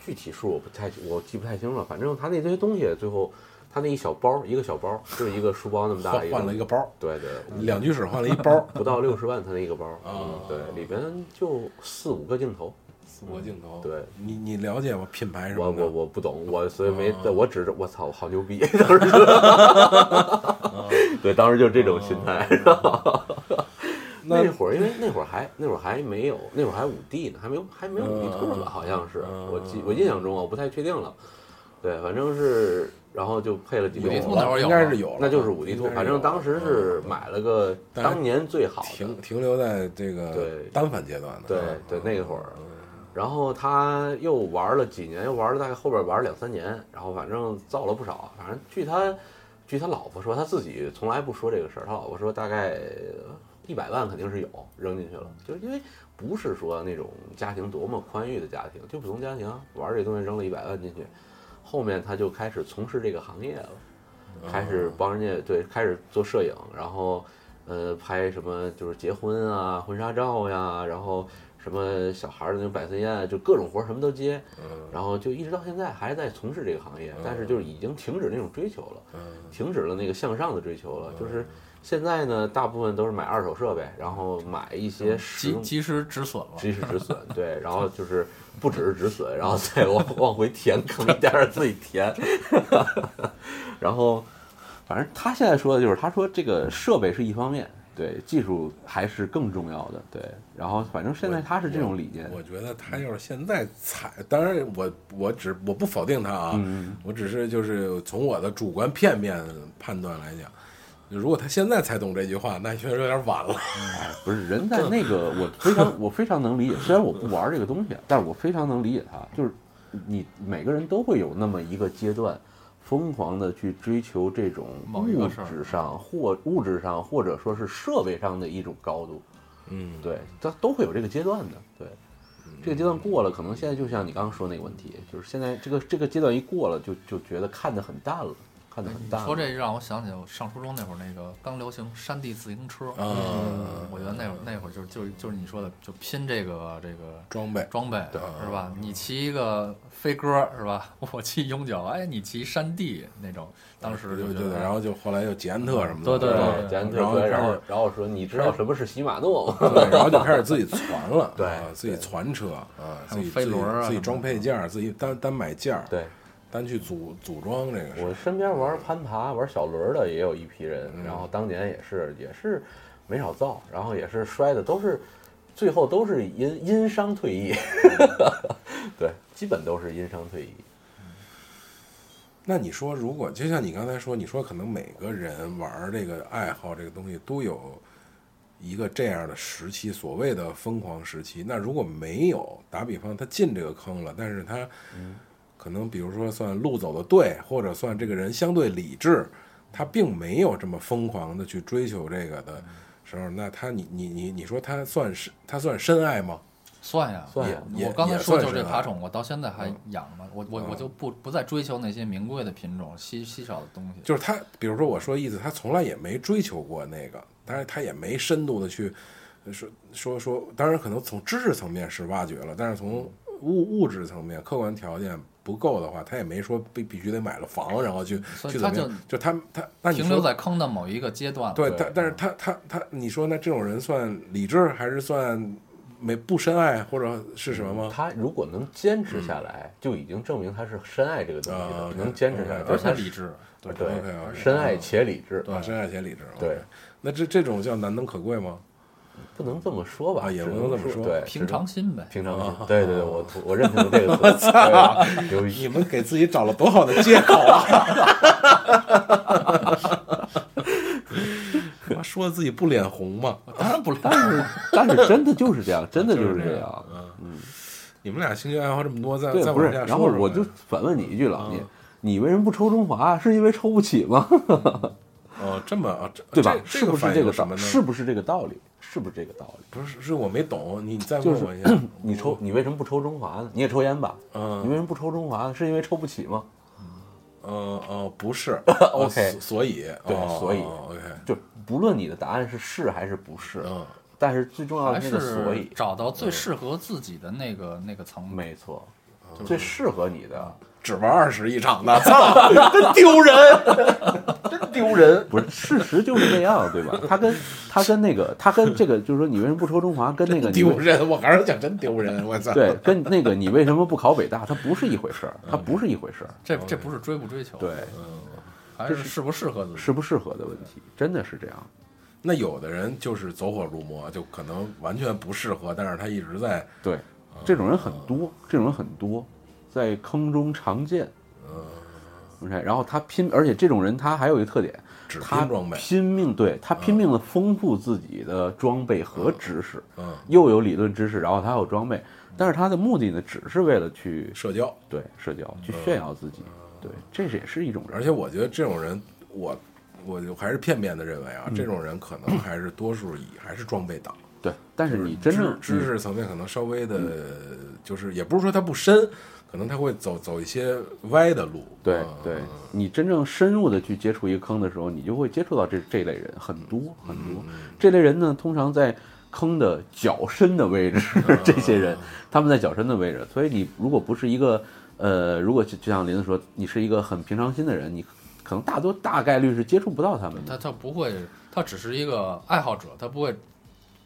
具体数我不太我记不太清了，反正他那堆东西最后他那一小包一个小包就是一个书包那么大换了一个包，对对，两居室换了一包，不到六十万，他那一个包，嗯哦，对，里边就四五个镜头，四国镜头。对你你了解吗？品牌什么的？我我我不懂，我所以没，哦我只是我操，好牛逼，当时就，对，当时就这种心态，那那会儿因为那会儿还那会儿还没有，那会儿还五 D 呢，还没有还没有五 D 兔吧，好像是，我记我印象中啊，我不太确定了，对，反正是，然后就配了几个有五 D 兔头那会儿应该是有了，那就是五 D 兔，反正当时是买了个当年最好的停，停留在这个对单反阶段的。对嗯对，那会儿，然后他又玩了几年，又玩了大概后边玩了两三年，然后反正造了不少。反正据他据他老婆说，他自己从来不说这个事儿。他老婆说大概一百万肯定是有扔进去了，就是因为不是说那种家庭多么宽裕的家庭，就普通家庭玩这东西扔了一百万进去，后面他就开始从事这个行业了，开始帮人家对开始做摄影，然后呃拍什么就是结婚啊婚纱照呀，然后什么小孩儿的那种百岁宴，就各种活儿什么都接，然后就一直到现在还在从事这个行业，但是就是已经停止那种追求了，停止了那个向上的追求了，就是现在呢大部分都是买二手设备，然然后买一些及时止损了。及时止损，对，然后就是不只是止损，然后再往往回填坑，一点点自己填，然后反正他现在说的就是，他说这个设备是一方面，对，技术还是更重要的，对，然后反正现在他是这种理念，我觉得他要是现在踩，当然我我只我不否定他啊，嗯我只是就是从我的主观片面判断来讲，如果他现在才懂这句话，那确实有点晚了。哎，不是人在 那个，我非常我非常能理解，虽然我不玩这个东西，但是我非常能理解他，就是你每个人都会有那么一个阶段。疯狂的去追求这种物质上或物质上，或者说是设备上的一种高度，嗯，对，它都会有这个阶段的。对，这个阶段过了，可能现在就像你刚刚说那个问题，就是现在这个这个阶段一过了，就就觉得看得很淡了，看得很淡。说这让我想起我上初中那会儿，那个刚流行山地自行车。嗯我觉得那会儿那会儿就就就是你说的，就拼这个这个装备装备是吧？你骑一个飞鸽是吧？我骑永久，哎，你骑山地那种，当时就觉得，对对对，然后就后来又捷安特什么的，对对对对，捷安特然后，然后然后说你知道什么是禧玛诺吗？对，然后就开始自己攒了，对啊自己攒车啊，自己飞轮儿啊自己装配件儿，自己单单买件儿，对单去组组装这个事。我身边玩攀爬、玩小轮的也有一批人，嗯然后当年也是也是没少造，然后也是摔的都是，最后都是因因伤退役，对，基本都是因伤退役。那你说，如果就像你刚才说，你说可能每个人玩这个爱好这个东西都有一个这样的时期，所谓的疯狂时期。那如果没有，打比方他进这个坑了，但是他可能比如说算路走的对，或者算这个人相对理智，他并没有这么疯狂的去追求这个的时候，那他你你你你说他算是他算深爱吗？算呀，算呀也我刚才说就是这爬宠，我到现在还养呢。我我嗯我就不不再追求那些名贵的品种、稀稀少的东西。就是他，比如说我说意思，他从来也没追求过那个，但是他也没深度的去说说说，当然可能从知识层面是挖掘了，但是从物物质层面、客观条件不够的话，他也没说必必须得买了房，然后去所以他就去怎么样，就他他那你停留说在坑的某一个阶段了。对，但但是他他他，你说那这种人算理智还是算没不深爱或者是什么吗？他如果能坚持下来，就已经证明他是深爱这个东西能坚持下来，嗯而就是他且理智。对 OK，OK 深爱且理智，啊，深爱且理智。对那这这种叫难能可贵吗？不能这么说吧，啊也不能这么说对，平常心呗。平常心，对对对，我我认同这个词，对有你们给自己找了多好的借口啊！妈说的自己不脸红吗？当然不但是但是真的就是这样，真的就是这样。嗯你们俩兴趣爱好这么多，再对，不是，再往下说然后我就反问你一句了，啊你你为什么不抽中华？是因为抽不起吗？哦，这么啊，这对吧？是不是这个道？映什么呢？是不是这个道理？是不是这个道理？不是是我没懂，你再问我一下。你抽，你为什么不抽中华呢？你也抽烟吧？嗯你嗯为什么不抽中华呢？是因为抽不起吗？嗯哦，不是 OK 所所以对哦所以哦 OK 就不论你的答案是是还是不是，嗯但是最重要的是所是以，找到最适合自己的那个那个层面。没错，最适合你的只玩二十一场的，操，真丢人，真丢人。不是事实就是这样，对吧？他跟他跟那个他跟这个就是说你为什么不抽中华，跟那个你丢人，我还是讲真丢人，我操！对，跟那个你为什么不考北大，它不是一回事儿，它不是一回事儿。这这不是追不追求，对，还是适不适合自己。适不适合的问题，真的是这样。那有的人就是走火入魔，就可能完全不适合，但是他一直在对，这种人很多，这种人很多，在坑中常见。OK，然后他拼，而且这种人他还有一个特点，只他拼装备。拼命对他拼命的丰富自己的装备和知识，嗯，又有理论知识，然后他还有装备，但是他的目的呢，只是为了去社交，对社交，去炫耀自己。对，这也是一种人。而且我觉得这种人，我我就还是片面的认为啊，这种人可能还是多数以还是装备党。对，但是你真正知知识层面可能稍微的，就是也不是说他不深，可能他会走走一些歪的路。对嗯对，你真正深入的去接触一个坑的时候，你就会接触到这这类人很多很多。这类人呢，通常在坑的脚深的位置，这些人他们在脚深的位置，所以你如果不是一个呃，如果就就像林子说，你是一个很平常心的人，你可能大多大概率是接触不到他们他。他不会，他只是一个爱好者，他不会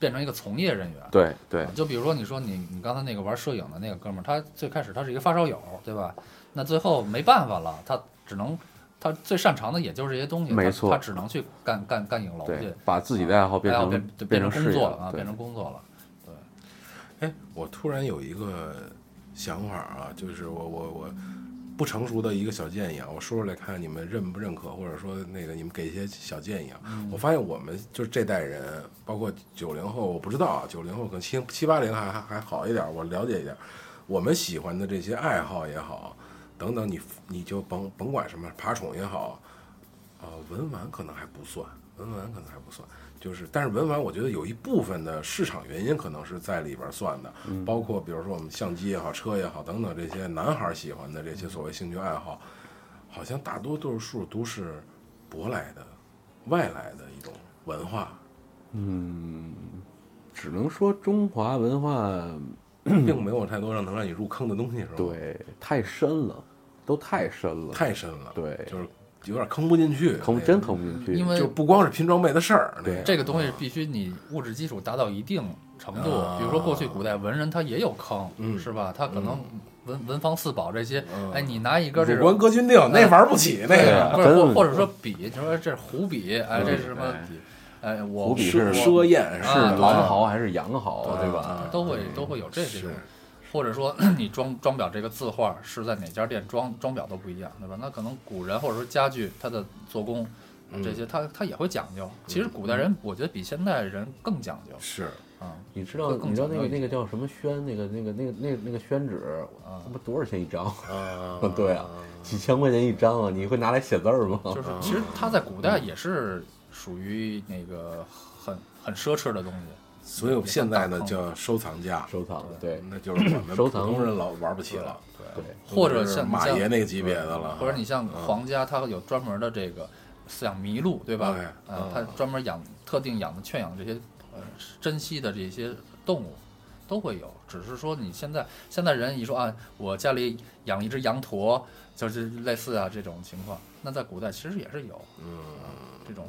变成一个从业人员。对对就比如说你说你你刚才那个玩摄影的那个哥们儿，他最开始他是一个发烧友，对吧？那最后没办法了，他只能他最擅长的也就是这些东西，没错他只能去干干干影楼去对，，把自己的爱好变变变成工作了啊，变成工作了。对哎，我突然有一个想法啊，就是我我我不成熟的一个小建议啊，我说出来看看你们认不认可，或者说那个你们给一些小建议啊。我发现我们就是这代人，包括九零后，我不知道啊，九零后可能七七八零还还还好一点，我了解一点。我们喜欢的这些爱好也好，等等你，你就甭甭管什么爬虫也好，啊、文玩可能还不算，文玩可能还不算，就是但是文玩我觉得有一部分的市场原因可能是在里边算的，包括比如说我们相机也好，车也好等等这些男孩喜欢的这些所谓兴趣爱好，好像大多都是数都是舶来的、外来的一种文化，嗯只能说中华文化并 没有太多让能让你入坑的东西，是吧？，对太深了，都太深了，太深了，对就是有点坑不进去，坑真坑不进去，因为就不光是拼装备的事儿，对。这个东西必须你物质基础达到一定程度，啊。比如说过去古代文人他也有坑，嗯。是吧？他可能文文房四宝这些，嗯。哎，你拿一根这五种官歌君定那玩不起，那个。或或者说笔，你说这是胡笔，哎，这是什么哎我胡笔是我奢宴是狼毫还是羊毫，对吧？啊都会都会有这这种是，或者说 你装装裱这个字画是在哪家店装装裱都不一样，对吧？那可能古人或者说家具它的做工这些，它它也会讲究。其实古代人我觉得比现代人更讲究是啊。你知道你知道那个那个叫什么宣那个那个那个那个那个宣纸，他妈多少钱一张？啊对啊，几千块钱一张啊！你会拿来写字儿吗？就是其实它在古代也是属于那个很很奢侈的东西。所以我们现在呢叫收藏家，收藏对。那就是我们收藏普通人老玩不起了，对，或者像马爷那个级别的了，或者你像嗯。皇家，他有专门的这个饲养麋鹿，对吧？对。呃，它专门养特定养的圈养这些呃珍稀的这些动物，都会有，只是说你现在现在人一说啊，我家里养一只羊驼，就是类似啊这种情况，那在古代其实也是有，嗯，这种。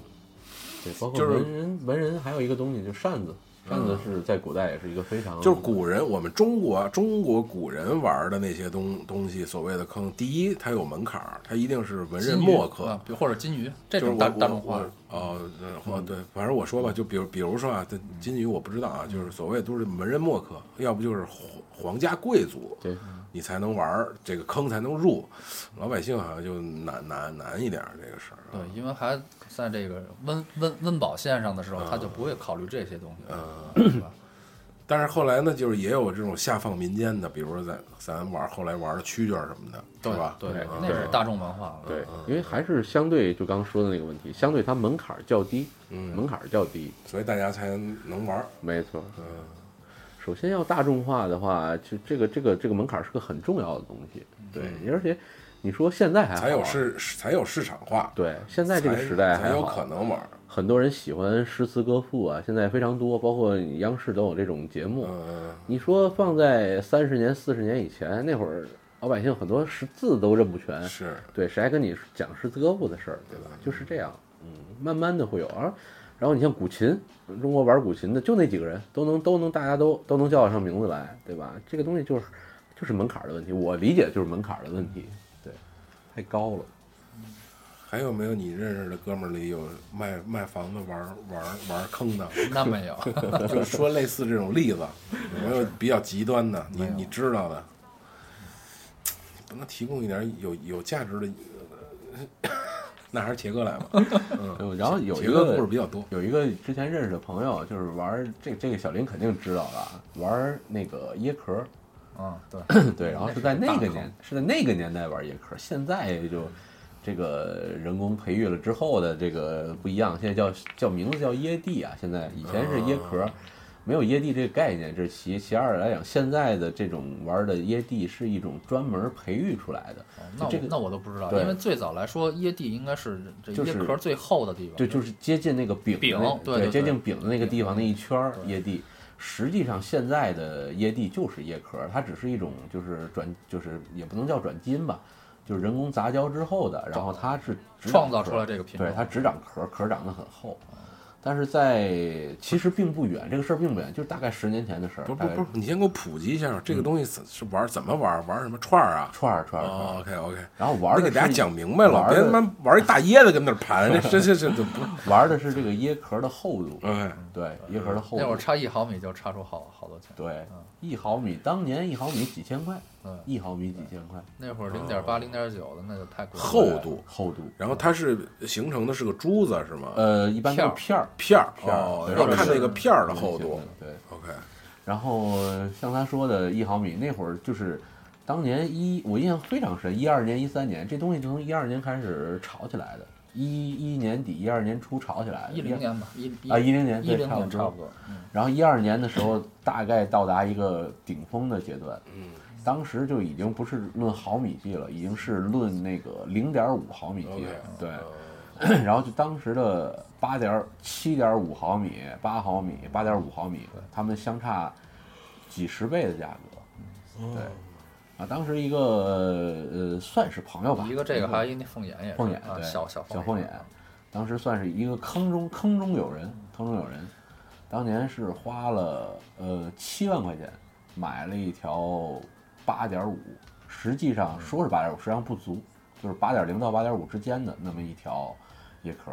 对，包括就是文人，文人还有一个东西，就扇子，扇子是在古代也是一个非常就是古人，我们中国中国古人玩的那些东东西，所谓的坑，第一它有门槛儿，它一定是文人墨客啊，，比如或者金鱼这种大大众化我，哦，呃或对，反正我说吧，就比如比如说啊，这金鱼我不知道啊，就是所谓都是文人墨客，要不就是皇皇家贵族，对，你才能玩儿这个坑才能入，老百姓好像就难难难一点儿这个事儿啊。对，因为还在这个温温温饱线上的时候，他就不会考虑这些东西，嗯，是吧？但是后来呢，就是也有这种下放民间的，比如说咱咱玩后来玩的蛐蛐儿什么的，对是吧？对对，那是大众文化了。对，因为还是相对就刚刚说的那个问题，相对它门槛儿较低，嗯，门槛儿较低，所以大家才能玩儿。没错。嗯，首先要大众化的话，就这个这个这个门槛儿是个很重要的东西，对，而且你说现在还好才有市才有市场化，对，现在这个时代还才有可能玩。很多人喜欢诗词歌赋啊，现在非常多，包括央视都有这种节目。嗯，你说放在三十年、四十年以前，那会儿老百姓很多识字都认不全，是，对，谁还跟你讲诗词歌赋的事儿，对吧？就是这样，嗯，慢慢的会有啊。然后你像古琴，中国玩古琴的就那几个人，都能都能大家都都能叫得上名字来，对吧？这个东西就是就是门槛儿的问题，我理解就是门槛儿的问题，对，太高了。还有没有你认识的哥们儿里有卖卖房子玩儿玩儿玩儿坑的？那没有，就是说类似这种例子，有没有比较极端的？你你知道的？不能提供一点有有价值的？那还是杰哥来吧。嗯然后有一个故事比较多。有一个之前认识的朋友，就是玩儿这这个小林肯定知道了，玩儿那个椰壳儿，嗯，对，对，然后是在那个年是在那个年代玩椰壳，现在就这个人工培育了之后的这个不一样，现在叫叫名字叫椰蒂啊，现在以前是椰壳，没有椰蒂这个概念，这是其其二来讲，现在的这种玩的椰蒂是一种专门培育出来的，哦那我这个那我都不知道，因为最早来说，椰蒂应该是这椰壳最厚的地方，对就是接近那个饼饼对，接近饼的那个地方那一圈椰蒂。实际上，现在的椰蒂就是椰壳，它只是一种就是转，就是也不能叫转基因吧，就是人工杂交之后的，然后它是创造出来这个品种。对，它只长壳，壳长得很厚。但是在其实并不远，这个事儿并不远，就是大概十年前的事儿。不不不，你先给我普及一下，这个东西怎是玩怎么玩？玩什么串儿啊？串儿串儿串哦儿，，OK OK，然后玩给大家讲明白了，别他妈玩一大椰子跟那儿盘，这这这这这不玩的是这个椰壳的厚度。对，椰壳的厚度。那会儿差一毫米就差出好好多钱。对，一毫米，当年一毫米几千块，嗯，一毫米几千块，那会儿零点八、零点九的那就太贵了。厚度，厚度。然后它是形成的是个珠子是吗？呃，一般都是片儿，片儿片儿要看那个片儿的厚度。。对，OK，然后像他说的一毫米，那会儿就是当年一，我印象非常深，一二年、一三年这东西就从一二年开始炒起来的，一一年底、一二年初炒起来的。一零年吧，一啊，一零年一零对差不多。年差不多。嗯，然后一二年的时候，大概到达一个顶峰的阶段，嗯，当时就已经不是论毫米计了，已经是论那个零点五毫米计了。对，然后就当时的八点七点五毫米、八毫米、八点五毫米，他们相差几十倍的价格。对，啊，当时一个呃算是朋友吧，一个这个还有一那凤眼也凤眼对小小小凤眼，当时算是一个坑中坑中有人，坑中有人。当年是花了呃七万块钱买了一条八点五，实际上说是八点五，实际上不足，就是八点零到八点五之间的那么一条椰壳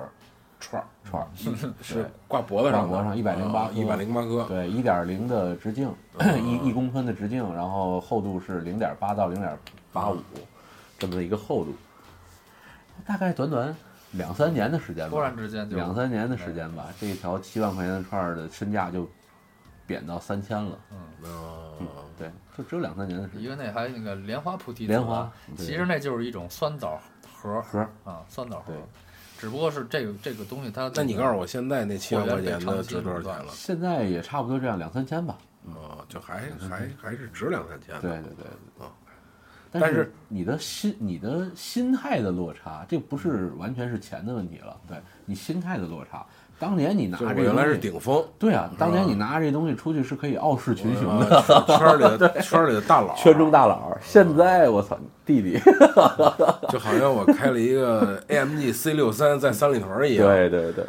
串儿。串儿，是挂脖子上脖上108颗一百零八颗。对，一点零的直径，一一公分的直径，然后厚度是零点八到零点八五这么一个厚度，大概短短两三年的时间吧，突然之间就两三年的时间吧，这一条七万块钱的串儿的身价就贬到三千了。嗯，对，就只有两三年的时间。一个那还那个莲花菩提莲花其实那就是一种酸枣核核啊，酸枣核对，只不过是这个这个东西它。那你告诉我，现在那七万块钱的值多少钱了？现在也差不多这样，两三千吧。哦，就还还还是值两三千的。对对对哦但是但是你的心你的心态的落差，这不是完全是钱的问题了，对你心态的落差当年你拿就我这原来是，顶峰，对啊，当年你拿这东西出去是可以傲视群雄的，啊圈儿里的 圈儿里的大佬，圈中大佬。现在我操，弟弟，就好像我开了一个 AMG C 六三在三里屯儿一样，对对对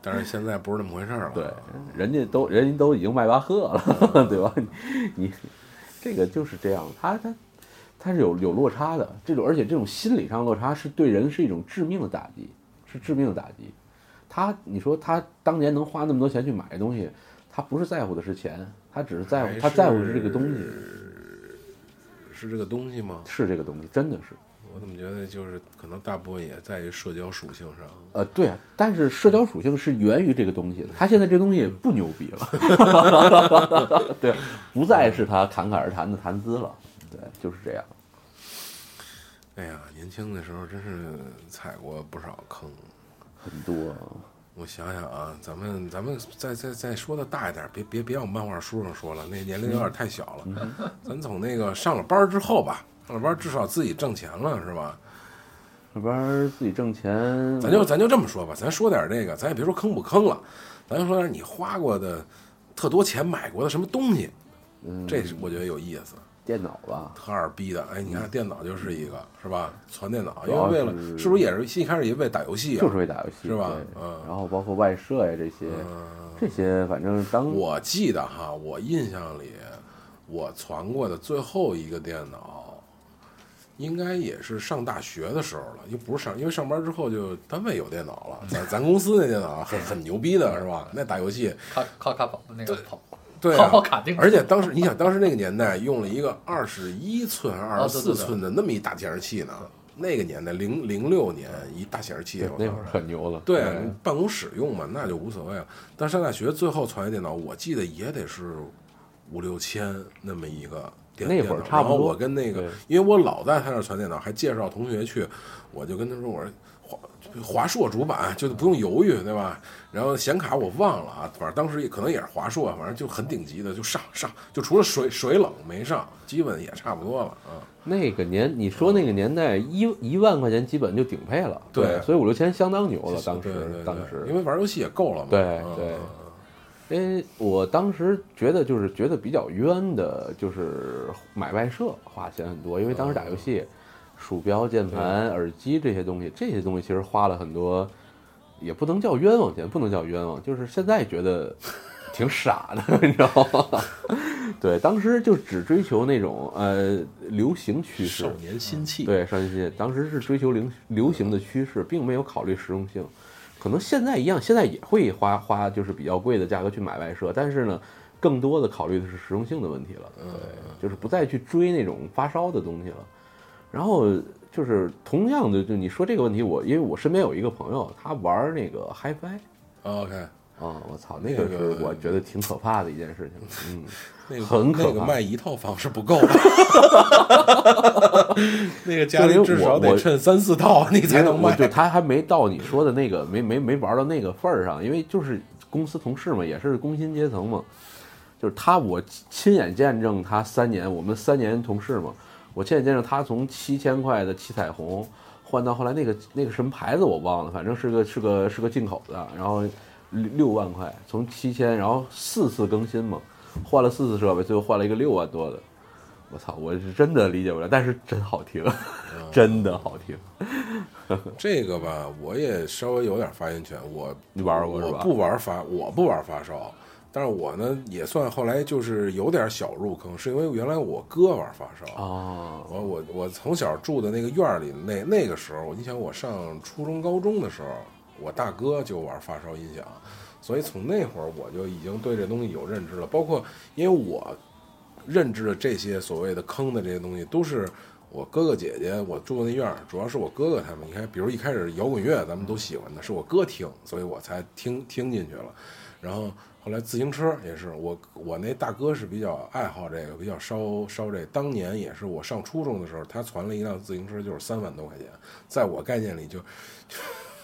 但是现在不是那么回事儿了。对，人家都人家都已经迈巴赫了，对吧？你你这个就是这样，他他他是有有落差的，这种而且这种心理上落差是对人是一种致命的打击，是致命的打击。他你说他当年能花那么多钱去买这东西，他不是在乎的是钱，他只是在乎还他在乎的是这个东西，是这个东西吗？是这个东西，真的是。我怎么觉得就是可能大部分也在于社交属性上。呃，对啊，但是社交属性是源于这个东西的。他现在这东西不牛逼了，对，不再是他侃侃而谈的谈资了，对，就是这样。哎呀，年轻的时候真是踩过不少坑。很多，我想想啊，咱们咱们再再再说的大一点，别别别往漫画书上说了，那年龄有点太小了。咱从那个上了班之后吧，上了班至少自己挣钱了，是吧？上班自己挣钱，咱就咱就这么说吧，咱说点这个，咱也别说坑不坑了，咱就说点你花过的特多钱买过的什么东西，嗯这是我觉得有意思。电脑吧，特二逼的，哎，你看电脑就是一个，是吧？传电脑，因为为了是是不是也是一开始也为打游戏啊？就是为打游戏，是吧？嗯。然后包括外设呀这些，这些反正当我记得哈，我印象里，我传过的最后一个电脑，应该也是上大学的时候了，又不是上，因为上班之后就单位有电脑了，咱咱公司那电脑很很牛逼的是吧？那打游戏，靠靠卡跑那个跑对、而且当时你想，当时那个年代用了一个二十一寸、二十四寸的那么一大显示器呢，那个年代零零六年一大显示器，那会儿很牛了，对，办公室用嘛，那就无所谓了。但上大学最后传一电脑，我记得也得是五六千那么一个电那会儿电脑差不多然后我跟那个，因为我老在他那儿传电脑，还介绍同学去，我就跟他说我说华华硕主板，就不用犹豫，对吧？然后显卡我忘了啊，反正当时也可能也是华硕，反正就很顶级的，就上上，就除了水水冷没上，基本也差不多了啊。那个年，你说那个年代一一万块钱基本就顶配了，对所以五六千相当牛了，当时当时因为玩游戏也够了嘛。对嗯对因为我当时觉得就是觉得比较冤的，就是买外设花钱很多，因为当时打游戏，鼠标、键盘、耳机这些东西，这些东西其实花了很多，也不能叫冤枉钱，不能叫冤枉，就是现在觉得 挺傻的，你知道吗？对，当时就只追求那种呃流行趋势少，年心气。对，上进心，当时是追求流流行的趋势，并没有考虑实用性。可能现在一样，现在也会花花就是比较贵的价格去买外设，但是呢，更多的考虑的是实用性的问题了。对，就是不再去追那种发烧的东西了。然后就是同样的，就你说这个问题，我因为我身边有一个朋友，他玩那个 HiFi OK，啊，我操，那个是我觉得挺可怕的一件事情。嗯，那个很可怕。那个卖一套房是不够的，那个家里至少得趁三四套你才能卖。我对他还没到你说的那个，没没没玩到那个份儿上，因为就是公司同事嘛，也是工薪阶层嘛，就是他我亲眼见证他三年，我们三年同事嘛，我亲眼见证他从七千块的七彩虹换到后来那个那个什么牌子我忘了，反正是个是个是个进口的，然后六六万块，从七千，然后四次更新嘛，换了四次设备，最后换了一个六万多的。我操！我是真的理解不了，但是真好听，真的好听。这个吧，我也稍微有点发言权。我你玩过是吧我不玩发，我不玩发烧，但是我呢也算后来就是有点小入坑，是因为原来我哥玩发烧。哦，我我我从小住的那个院儿里，那那个时候，你想我上初中高中的时候，我大哥就玩发烧音响，所以从那会儿我就已经对这东西有认知了。包括因为我认知的这些所谓的坑的这些东西，都是我哥哥姐姐，我住的那院儿，主要是我哥哥他们。你看，比如一开始摇滚乐咱们都喜欢的，是我哥听，所以我才听听进去了。然后后来自行车也是我我那大哥是比较爱好这个，比较烧烧这。当年也是我上初中的时候，他攒了一辆自行车，就是三万多块钱，在我概念里就，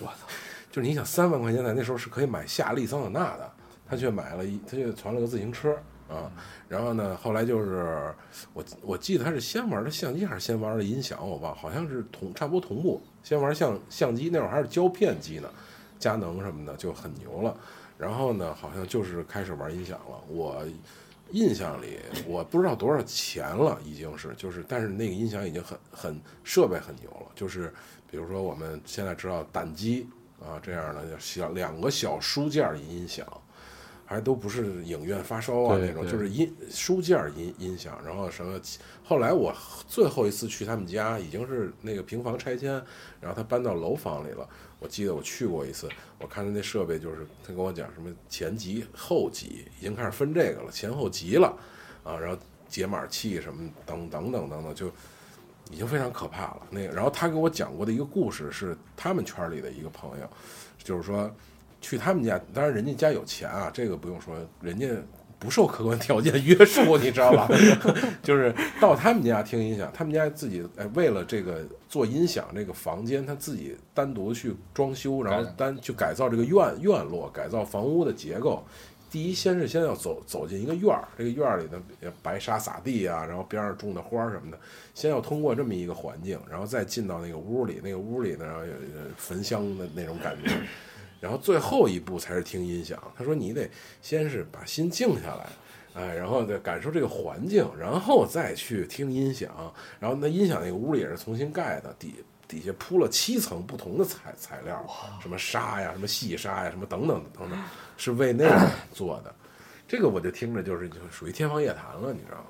我操，就是你想三万块钱在那时候是可以买夏利桑塔纳的，他却买了一，他却攒了个自行车啊。然后呢，后来就是我我记得他是先玩的相机还是先玩的音响，我忘了，好像是同差不多同步，先玩相相机，那会儿还是胶片机呢。佳能什么的就很牛了。然后呢，好像就是开始玩音响了。我印象里，我不知道多少钱了，已经是就是，但是那个音响已经很很设备很牛了。就是比如说我们现在知道胆机啊这样的小两个小书架音响，还都不是影院发烧啊那种，就是音书架音音响。然后什么，后来我最后一次去他们家，已经是那个平房拆迁，然后他搬到楼房里了。我记得我去过一次，我看他那设备就是他跟我讲什么前级、后级，已经开始分这个了，前后级了啊，然后解码器什么等等等等等，就已经非常可怕了。那个，然后他给我讲过的一个故事是他们圈里的一个朋友，就是说去他们家，当然人家家有钱啊，这个不用说，人家。不受客观条件约束，你知道吧？就是到他们家听音响，他们家自己哎，为了这个做音响这个房间，他自己单独去装修，然后单去改造这个院院落，改造房屋的结构。第一，先是先要走走进一个院儿，这个院儿里的白沙撒地啊，然后边上种的花儿什么的，先要通过这么一个环境，然后再进到那个屋里，那个屋里呢有焚香的那种感觉。然后最后一步才是听音响。他说你得先是把心静下来，哎，然后再感受这个环境，然后再去听音响。然后那音响那个屋里也是重新盖的，底底下铺了七层不同的材材料，什么沙呀，什么细沙呀，什么等等等等，是为那个做的。这个我就听着就是就属于天方夜谭了，你知道吗？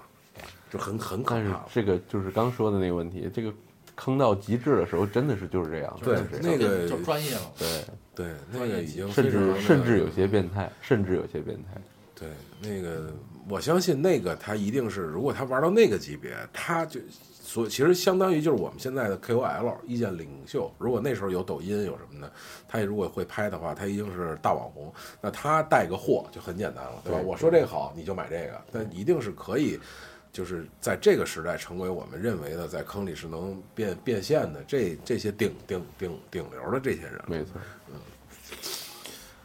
就很很可但是怕。这个就是刚说的那个问题，这个坑到极致的时候，真的是就是这样，对那个就专业了。对，对，那个已经甚非常的至甚至有些变态，甚至有些变态。对，那个我相信那个他一定是，如果他玩到那个级别，他就所其实相当于就是我们现在的 KOL 意见领袖。如果那时候有抖音有什么的，他如果会拍的话，他一定是大网红。那他带个货就很简单了，对吧？对我说这个好，你就买这个，但一定是可以。就是在这个时代，成为我们认为的在坑里是能变变现的这这些顶顶顶顶流的这些人，没错，嗯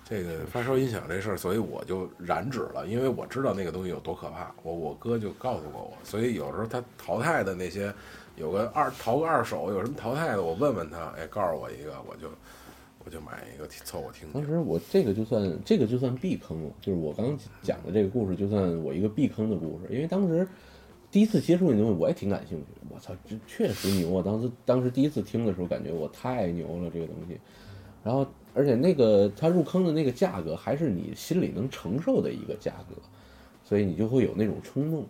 这个发烧音响这事儿，所以我就染指了，因为我知道那个东西有多可怕。我我哥就告诉过我，所以有时候他淘汰的那些，有个二淘个二手，有什么淘汰的，我问问他，哎，告诉我一个，我就我就买一个凑合听听。当时我这个就算这个就算避坑了，就是我刚讲的这个故事，就算我一个避坑的故事，因为当时第一次接触那东西，我也挺感兴趣。我操，这确实牛我！当时当时第一次听的时候，感觉我太牛了这个东西。然后，而且那个它入坑的那个价格，还是你心里能承受的一个价格，所以你就会有那种冲动。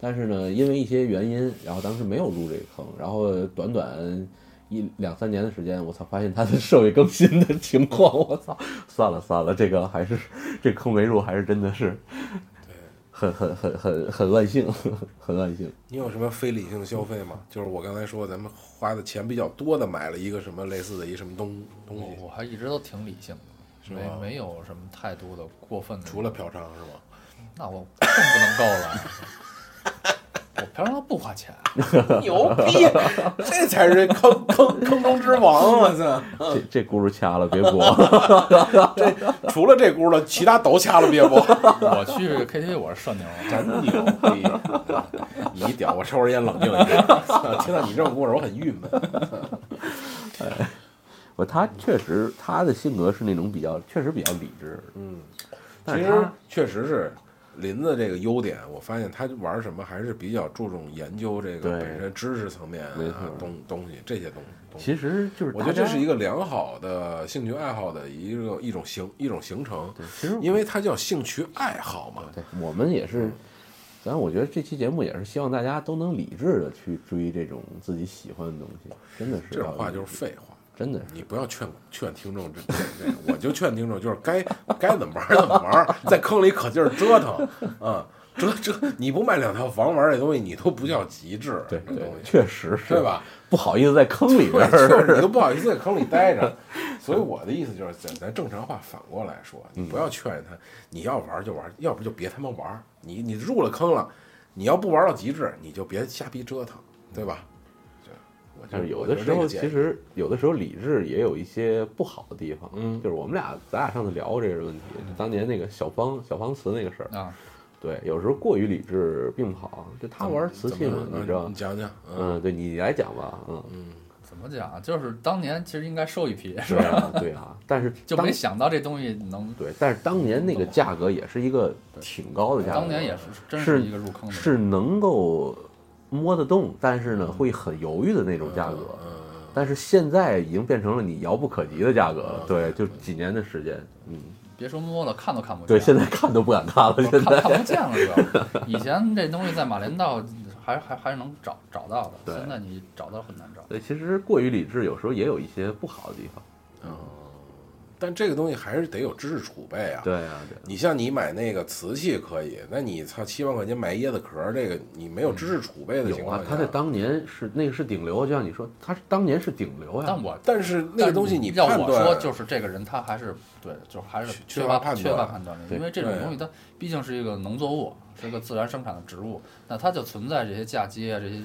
但是呢，因为一些原因，然后当时没有入这个坑，然后短短一两三年的时间，我操，发现它的设备更新的情况，我操，算了算了，这个还是这坑没入，还是真的是，很很很很很万幸，很万幸。你有什么非理性消费吗？就是我刚才说，咱们花的钱比较多的，买了一个什么类似的一什么东东西，我我还一直都挺理性的，没没有什么太多的过分的。除了嫖娼是吗？那我 更不能够了。我嫖娼不花钱，牛逼，这才是坑坑坑中之王！我操！这这轱辘掐了，别播。这除了这轱辘，其他都掐了别播。我去 KTV 我是社牛，真牛逼！你屌，我抽根烟冷静一下。听到你这种故事，我很郁闷。不，他确实他的性格是那种比较，确实比较理智。嗯，但是他其实确实是林子这个优点，我发现他玩什么还是比较注重研究这个对本身知识层面啊东东西这些东东西。其实就是我觉得这是一个个良好的兴趣爱好的一个一种形一种形成，其实因为它叫兴趣爱好嘛。对我们也是，咱我觉得这期节目也是希望大家都能理智的去追这种自己喜欢的东西，真的是这种话就是废话。真的是你不要劝劝听众这这这，我就劝听众就是该该怎么玩怎么玩，在坑里可劲儿折腾啊，这这你不卖两套房玩这东西，你都不叫极致，对确实是对？吧？不好意思在坑里边对，就是你，都 不好意思在坑里待着，所以我的意思就是，咱咱正常话反过来说，你不要劝他，你要玩儿就玩儿，要不就别他妈玩儿。你你入了坑了，你要不玩到极致，你就别瞎逼折腾，对吧？就就是有的时候，其实有的时候理智也有一些不好的地方。嗯就是我们俩，咱俩上次聊过这个问题，就当年那个小方小方瓷那个事儿。啊，对，有时候过于理智并不好。就他玩瓷器嘛，你知道你？讲讲，嗯，对你来讲吧，嗯，怎么讲啊？就是当年其实应该收一批，是对吧？啊，对啊，但是就没想到这东西能，对，但是当年那个价格也是一个挺高的价格，当年也是真是一个入坑的。是能够摸得动，但是呢会很犹豫的那种价格。但是现在已经变成了你遥不可及的价格了，对，就几年的时间，嗯，别说摸了，看都看不见。对，现在看都不敢看了，现在看看不见了，主要。以前这东西在马连道还还还是能找找到的，对现在你找到很难找。对，其实过于理智有时候也有一些不好的地方。但这个东西还是得有知识储备啊。对啊，对。你像你买那个瓷器可以，那你操七万块钱买椰子壳，这个你没有知识储备的情况下，，啊他在当年是那个是顶流，就像你说，它是当年是顶流呀。但我但是那个东西你要我说，就是这个人他还是对，就还是缺缺乏乏判断缺乏判断力，因为这种东西它毕竟是一个农作物，是一个自然生产的植物，那它就存在这些嫁接啊，这些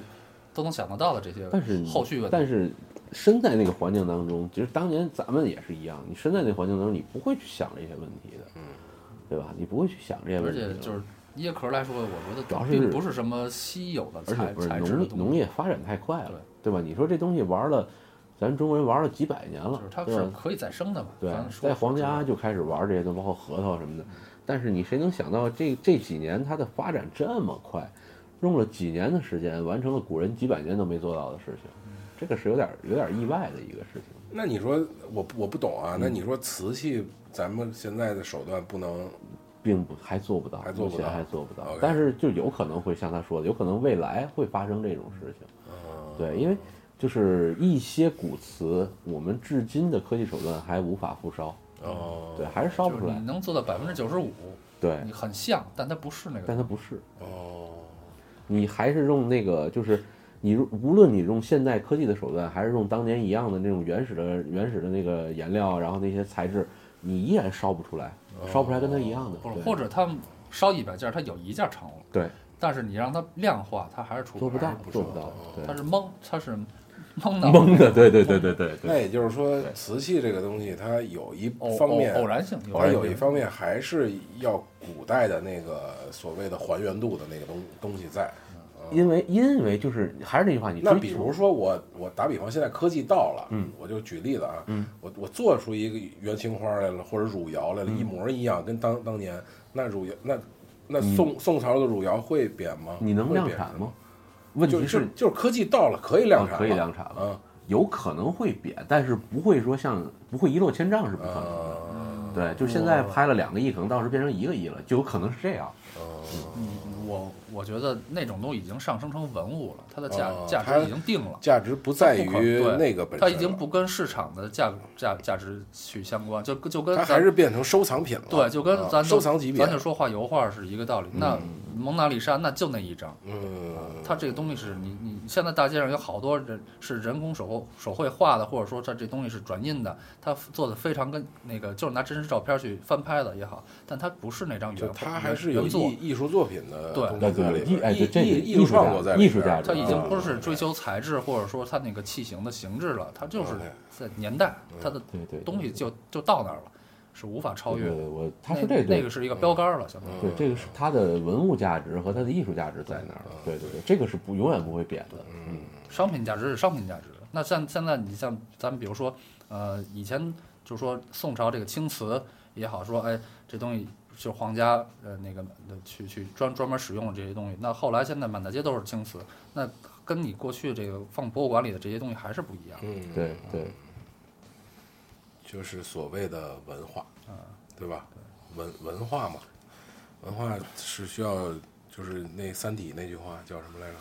都能想得到的这些但是后续问题。但是身在那个环境当中，其实当年咱们也是一样，你身在那个环境当中，你不会去想这些问题的，嗯，对吧？你不会去想这些问题而。且就是椰壳来说，我觉得主要是不是什么稀有的而且材不是农材质农，农业发展太快了对，对吧？你说这东西玩了，咱中国人玩了几百年了就是，它？是可以再生的嘛。对在皇家就开始玩这些东西，包括核桃什么的。但是你谁能想到这这几年它的发展这么快，用了几年的时间完成了古人几百年都没做到的事情，这个是有点有点意外的一个事情。那你说我我不懂嗯啊，那你说瓷器咱们现在的手段不能并不还做不到，还做不到目前还做不到。但是就有可能会像他说的，有可能未来会发生这种事情。嗯对，因为就是一些古瓷，我们至今的科技手段还无法复烧，哦对，还是烧不出来就是你。能做到百分之九十五，对，你很像，但它不是那个。但它不是，哦你还是用那个，就是你无论你用现代科技的手段，还是用当年一样的那种原始的原始的那个颜料，然后那些材质，你依然烧不出来，烧不出来跟它一样的。或者他们烧一百件儿，它有一件儿成了，对，但是你让它量化，它还是出做不到做不到，对，它是蒙，它是蒙的蒙的，对对对对对那，也就是说，瓷器这个东西，它有一方面偶偶然性，它有一方面还是要古代的那个所谓的还原度的那个东东西在。因为因为就是还是那句话，你那比如说我我打比方，现在科技到了，嗯，我就举例子啊，嗯，我我做出一个元青花来了，或者汝窑来了，一模一样，跟当当年那汝窑那那宋宋朝的汝窑会贬吗？你能量产吗？？问就题是就是科技到了，可以量产可以量产了嗯有可能会贬，但是不会说像不会一落千丈是不可能的。呃对，就现在拍了两个亿，可能到时候变成一个亿了，就有可能是这样。嗯，我我觉得那种都已经上升成文物了，它的价哦价值已经定了。价值不在于对那个本身，它已经不跟市场的价价价值去相关，就就跟它还是变成收藏品了。对，就跟啊咱就收藏级别咱就说画油画是一个道理。那蒙娜丽莎那就那一张，嗯，它这个东西是你你现在大街上有好多人是人工手手绘画的，或者说它这东西是转印的，它做的非常跟那个就是拿真实照片去翻拍的也好，但它不是那张就原它还是有艺，艺术作品的对对对在里边艺艺哎对这艺艺术价创作在里边艺术价值它已经啊不是追求材质或者说它那个器型的形制了，它就是在年代它的对对，东西就就到那儿了，是无法超越的。对对，我他那说这那个是一个标杆了，相当于。对，这个是它的文物价值和它的艺术价值在那儿了。对对对，这个是不永远不会变的。嗯，商品价值是商品价值。那像现在你像咱们比如说，呃，以前就说宋朝这个青瓷也好，说哎这东西就是皇家呃那个呃去去专专门使用的这些东西。那后来现在满大街都是青瓷，那跟你过去这个放博物馆里的这些东西还是不一样。嗯，对对，就是所谓的文化，对吧？文文化嘛，文化是需要，就是那《三体》那句话叫什么来着？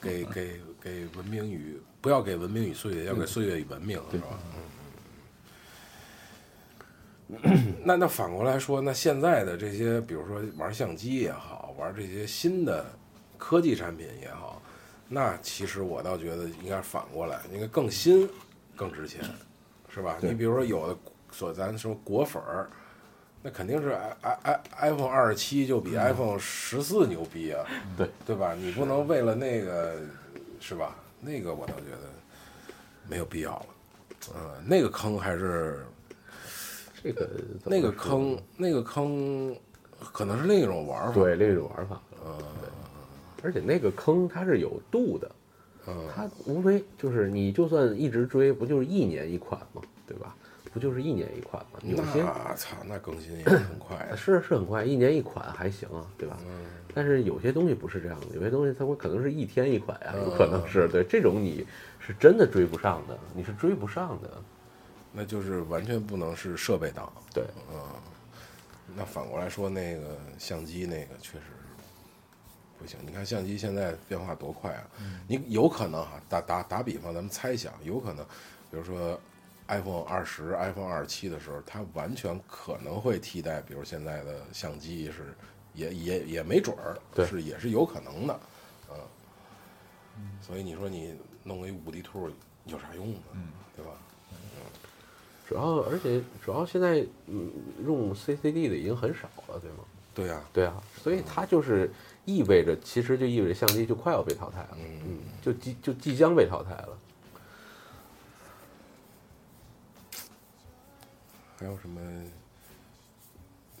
给 给给文明与不要给文明与岁月，要给岁月与文明，是吧？嗯。那那反过来说，那现在的这些，比如说玩相机也好，玩这些新的科技产品也好，那其实我倒觉得应该反过来，应该更新更值钱，是吧？你比如说有的所咱说果粉儿，那肯定是 i i i iPhone 二十七就比 iPhone 十四牛逼啊，对对吧？你不能为了那个是吧？那个我倒觉得没有必要了，嗯，那个坑还是这个 那个坑，那个坑可能是另一种玩法，对另一种玩法。嗯而且那个坑它是有度的，嗯，它无非就是你就算一直追，不就是一年一款吗？对吧？不就是一年一款吗？有些那操，那更新也很快啊。是是很快，一年一款还行啊，对吧？但是有些东西不是这样的，有些东西它会可能是一天一款呀、有可能是对这种你是真的追不上的，你是追不上的。那就是完全不能是设备党。对，嗯那反过来说，那个相机那个确实不行。你看相机现在变化多快啊！你有可能哈，打打打比方，咱们猜想，有可能，比如说 iPhone 二十、iPhone 二十七的时候，它完全可能会替代，比如现在的相机是，也也也没准儿，对是也是有可能的，嗯。所以你说你弄一五 D 兔有啥用呢？对吧？主要而且主要现在嗯用 CCD 的已经很少了，对吗？对呀、对啊，所以它就是意味着，其实就意味着相机就快要被淘汰了，嗯，就即就即将被淘汰了。还有什么？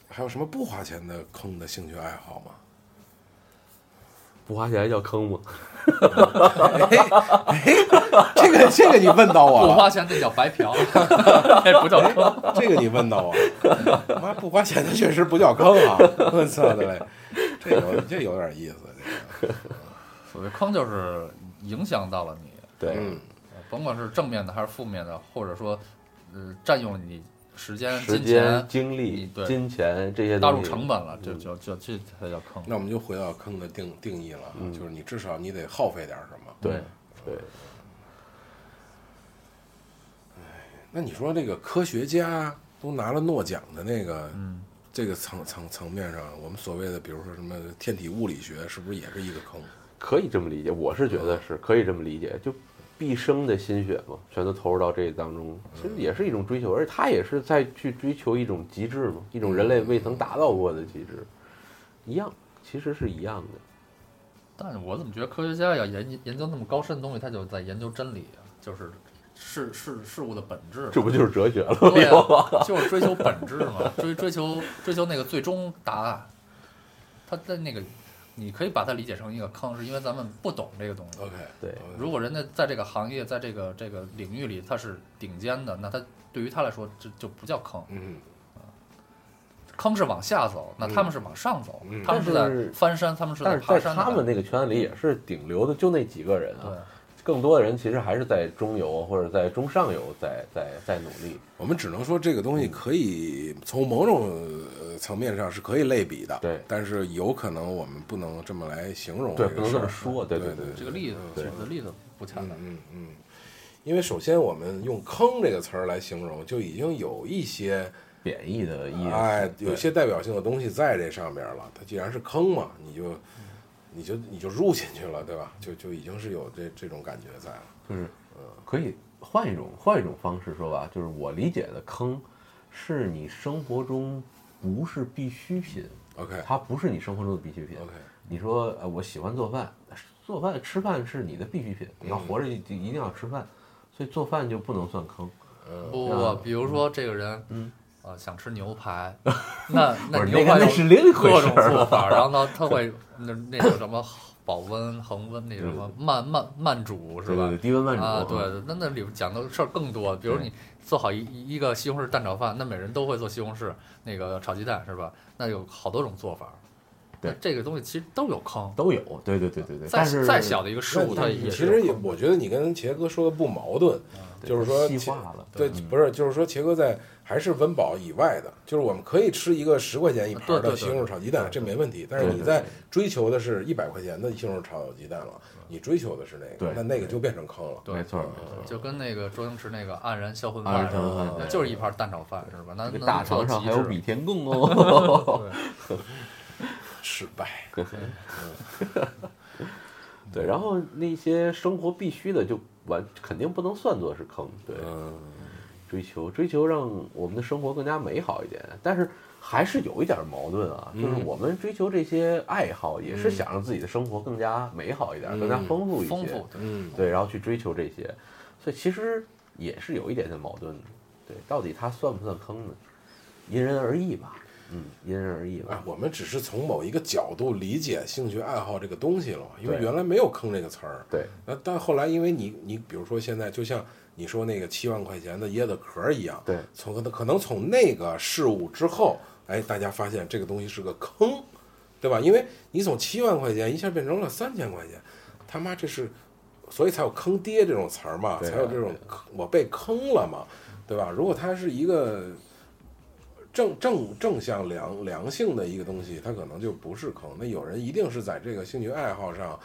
还有什么不花钱的坑的兴趣爱好吗？不花钱叫坑吗？这个这个你问到我了，不花钱那叫白嫖，这不叫坑。这个你问到我了。妈不花钱的确实不叫坑啊！我操的嘞，这有这有点意思，这个所谓坑就是影响到了你，对，嗯甭管是正面的还是负面的，或者说，呃，占用了你时间、金时间、钱、精力、金钱这些纳入，成本了，这就就这才叫坑。那我们就回到坑的定定义了，就是你至少你得耗费点什么。对对，那你说这个科学家都拿了诺奖的那个，嗯，这个层层层面上，我们所谓的比如说什么天体物理学，是不是也是一个坑？可以这么理解，我是觉得是可以这么理解，就毕生的心血嘛，全都投入到这当中，其实也是一种追求，而且他也是在去追求一种极致嘛，一种人类未曾达到过的极致，一样，其实是一样的。但是我怎么觉得科学家要研究研究那么高深的东西，他就在研究真理啊，就是事事事物的本质。这不就是哲学了吗？对啊，就是追求本质嘛，追追求追求那个最终答案。他在那个，你可以把它理解成一个坑，是因为咱们不懂这个东西。OK，对。如果人家在这个行业，在这个这个领域里他是顶尖的，那他对于他来说这就不叫坑，嗯，坑是往下走，那他们是往上走，嗯。他们是在翻山，他们是在爬山他们那个圈子里也是顶流的，就那几个人对。啊，更多的人其实还是在中游或者在中上游在在在努力。我们只能说这个东西可以从某种呃层面上是可以类比的，对但是有可能我们不能这么来形容对不能这么说对对对对这个例子对举的例子不恰当。嗯嗯，因为首先我们用“坑”这个词儿来形容，就已经有一些贬义的意思，哎，有些代表性的东西在这上面了。它既然是坑嘛，你就你就你就入进去了，对吧？就就已经是有这这种感觉在了。就是可以换一种换一种方式说吧，就是我理解的坑，是你生活中不是必需品，OK 它不是你生活中的必需品。OK，你说呃，我喜欢做饭，做饭吃饭是你的必需品，你要活着一一定要吃饭，所以做饭就不能算坑。不不不，比如说这个人，嗯，呃，想吃牛排，那那牛排是另一回各事儿种做法，然后呢，他会那那种什么保温、恒温，那什么慢慢慢煮是吧对对？低温慢煮啊，对，对那那里边讲的事儿更多。比如你做好一一一个西红柿蛋炒饭，那每人都会做西红柿那个炒鸡蛋是吧？那有好多种做法。对这个东西其实都有坑，都有，对对对对对。再但是再小的一个事物，那它也其实也我觉得你跟茄哥说的不矛盾，就是说细化了，对，不是，就是说，茄哥在还是温饱以外的，就是我们可以吃一个十块钱一盘的西红柿炒鸡蛋，这没问题。但是你在追求的是一百块钱的西红柿炒鸡蛋了，你追求的是那个，那那个就变成坑了。没错没错。就跟那个周星驰那个黯然销魂饭就是一盘蛋炒饭是吧？那那这个大做肠上还有比天贡哦。对失败。对，然后那些生活必须的就完肯定不能算作是坑，对，嗯，追求追求让我们的生活更加美好一点，但是还是有一点矛盾啊，就是嗯我们追求这些爱好，也是想让自己的生活更加美好一点，更加嗯丰富一些，丰富，对嗯，对，然后去追求这些，所以其实也是有一点点矛盾的，对，到底它算不算坑呢？因人而异吧。嗯，因人而异啊吧。，我们只是从某一个角度理解兴趣爱好这个东西了嘛，因为原来没有坑这个词儿。对，那但后来因为你你比如说现在就像你说那个七万块钱的椰子壳一样，对，从可能从那个事物之后，哎，大家发现这个东西是个坑，对吧？因为你从七万块钱一下变成了三千块钱，他妈这是，所以才有坑爹这种词儿嘛，啊才有这种坑我被坑了嘛，对吧？如果它是一个正正正向良良性的一个东西，它可能就不是坑。那有人一定是在这个兴趣爱好上，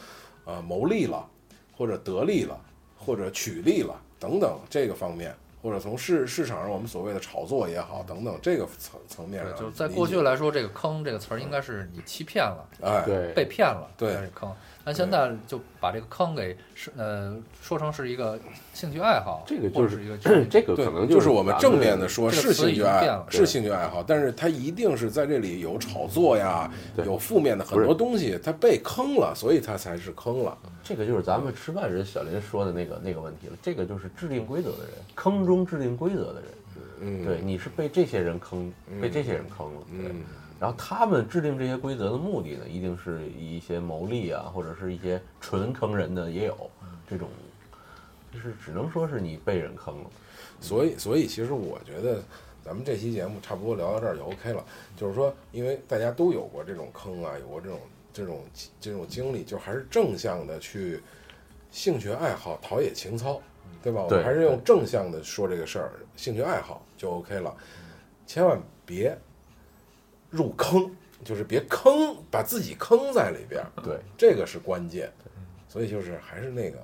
呃，谋利了，或者得利了，或者取利了等等这个方面，或者从市市场上我们所谓的炒作也好等等这个层层面上，就是在过去来说，这个“坑”这个词儿应该是你欺骗了，哎，对，被骗了，对是坑。但现在就把这个坑给是呃说成是一个兴趣爱好，这个就是一个就是这个对，可能就是我们正面的的说是兴趣爱好是兴趣爱好，但是它一定是在这里有炒作呀，有负面的很多东西，它被坑了，所以它才是坑了。这个就是咱们吃饭人小林说的那个那个问题了。这个就是制定规则的人，坑中制定规则的人。嗯，对，你是被这些人坑，被这些人坑了。对，嗯，然后他们制定这些规则的目的呢，一定是以一些牟利啊，或者是一些纯坑人的也有这种，就是只能说是你被人坑了。所以所以其实我觉得。咱们这期节目差不多聊到这儿就 OK 了，就是说，因为大家都有过这种坑啊，有过这种这种这种经历，就还是正向的去兴趣爱好陶冶情操，对吧？我们还是用正向的说这个事儿，兴趣爱好就 OK 了，千万别入坑，就是别坑，把自己坑在里边儿，对，这个是关键。所以就是还是那个，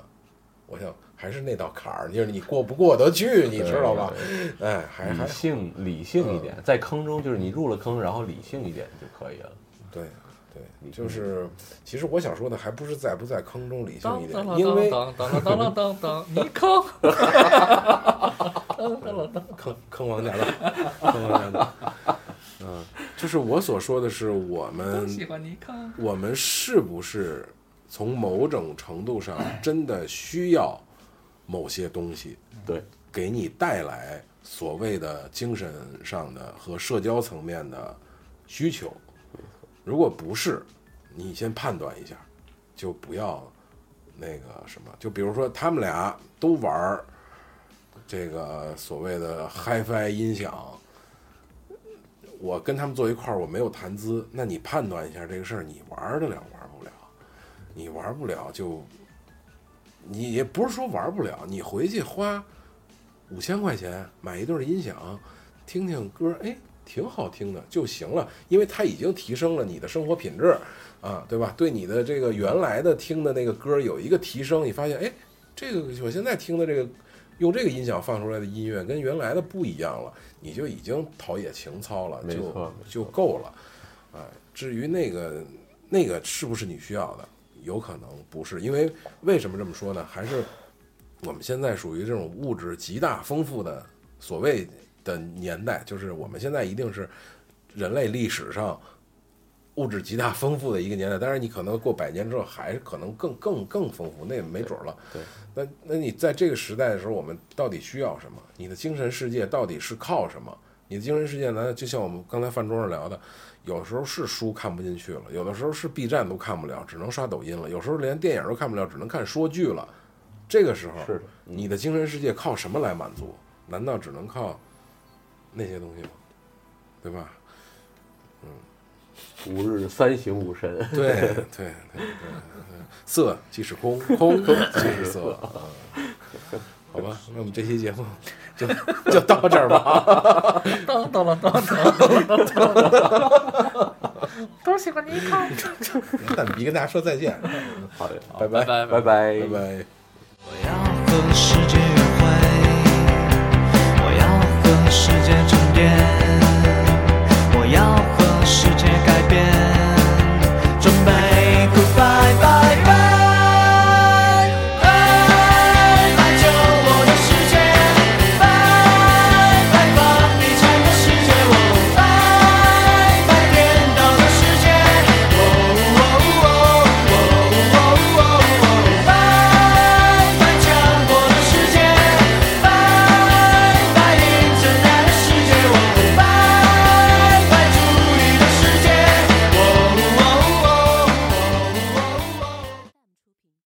我想还是那道坎儿，就是你过不过得去，你知道吧？哎，还还理性理性一点，在坑中就是你入了坑，然后理性一点就可以了。对对，就是其实我想说的还不是在不在坑中理性一点，因为当当当当当当当，你坑，坑坑王家大，坑王家大，嗯，就是我所说的是我们喜欢你坑。我们是不是从某种程度上真的需要某些东西，对，给你带来所谓的精神上的和社交层面的需求？如果不是，你先判断一下，就不要那个什么。就比如说他们俩都玩这个所谓的 HiFi 音响。我跟他们坐一块儿，我没有谈资，那你判断一下这个事儿，你玩得了玩不了？你玩不了就，你也不是说玩不了，你回去花五千块钱买一对音响，听听歌，哎，挺好听的就行了，因为它已经提升了你的生活品质啊，对吧？对你的这个原来的听的那个歌有一个提升，你发现，哎，这个我现在听的这个用这个音响放出来的音乐跟原来的不一样了，你就已经陶冶情操了，就就够了，哎，至于那个那个是不是你需要的？有可能不是，因为为什么这么说呢？还是我们现在属于这种物质极大丰富的所谓的年代，就是我们现在一定是人类历史上物质极大丰富的一个年代。当然，你可能过百年之后还是可能更更更丰富，那也没准儿了。对，那那你在这个时代的时候，我们到底需要什么？你的精神世界到底是靠什么？你的精神世界呢？就像我们刚才饭桌上聊的，有时候是书看不进去了，有的时候是 B 站都看不了，只能刷抖音了；有时候连电影都看不了，只能看说剧了。这个时候，是的嗯你的精神世界靠什么来满足？难道只能靠那些东西吗？对吧？吾日三省吾身。对 对对对对，色即是空，空即是色。嗯好吧，那我们这期节目就就到这儿吧。当当啷当当，都喜欢你坑。蛋比跟大家说再见，好的，拜拜拜拜拜拜拜。我要和世界约会，我要和世界沉淀。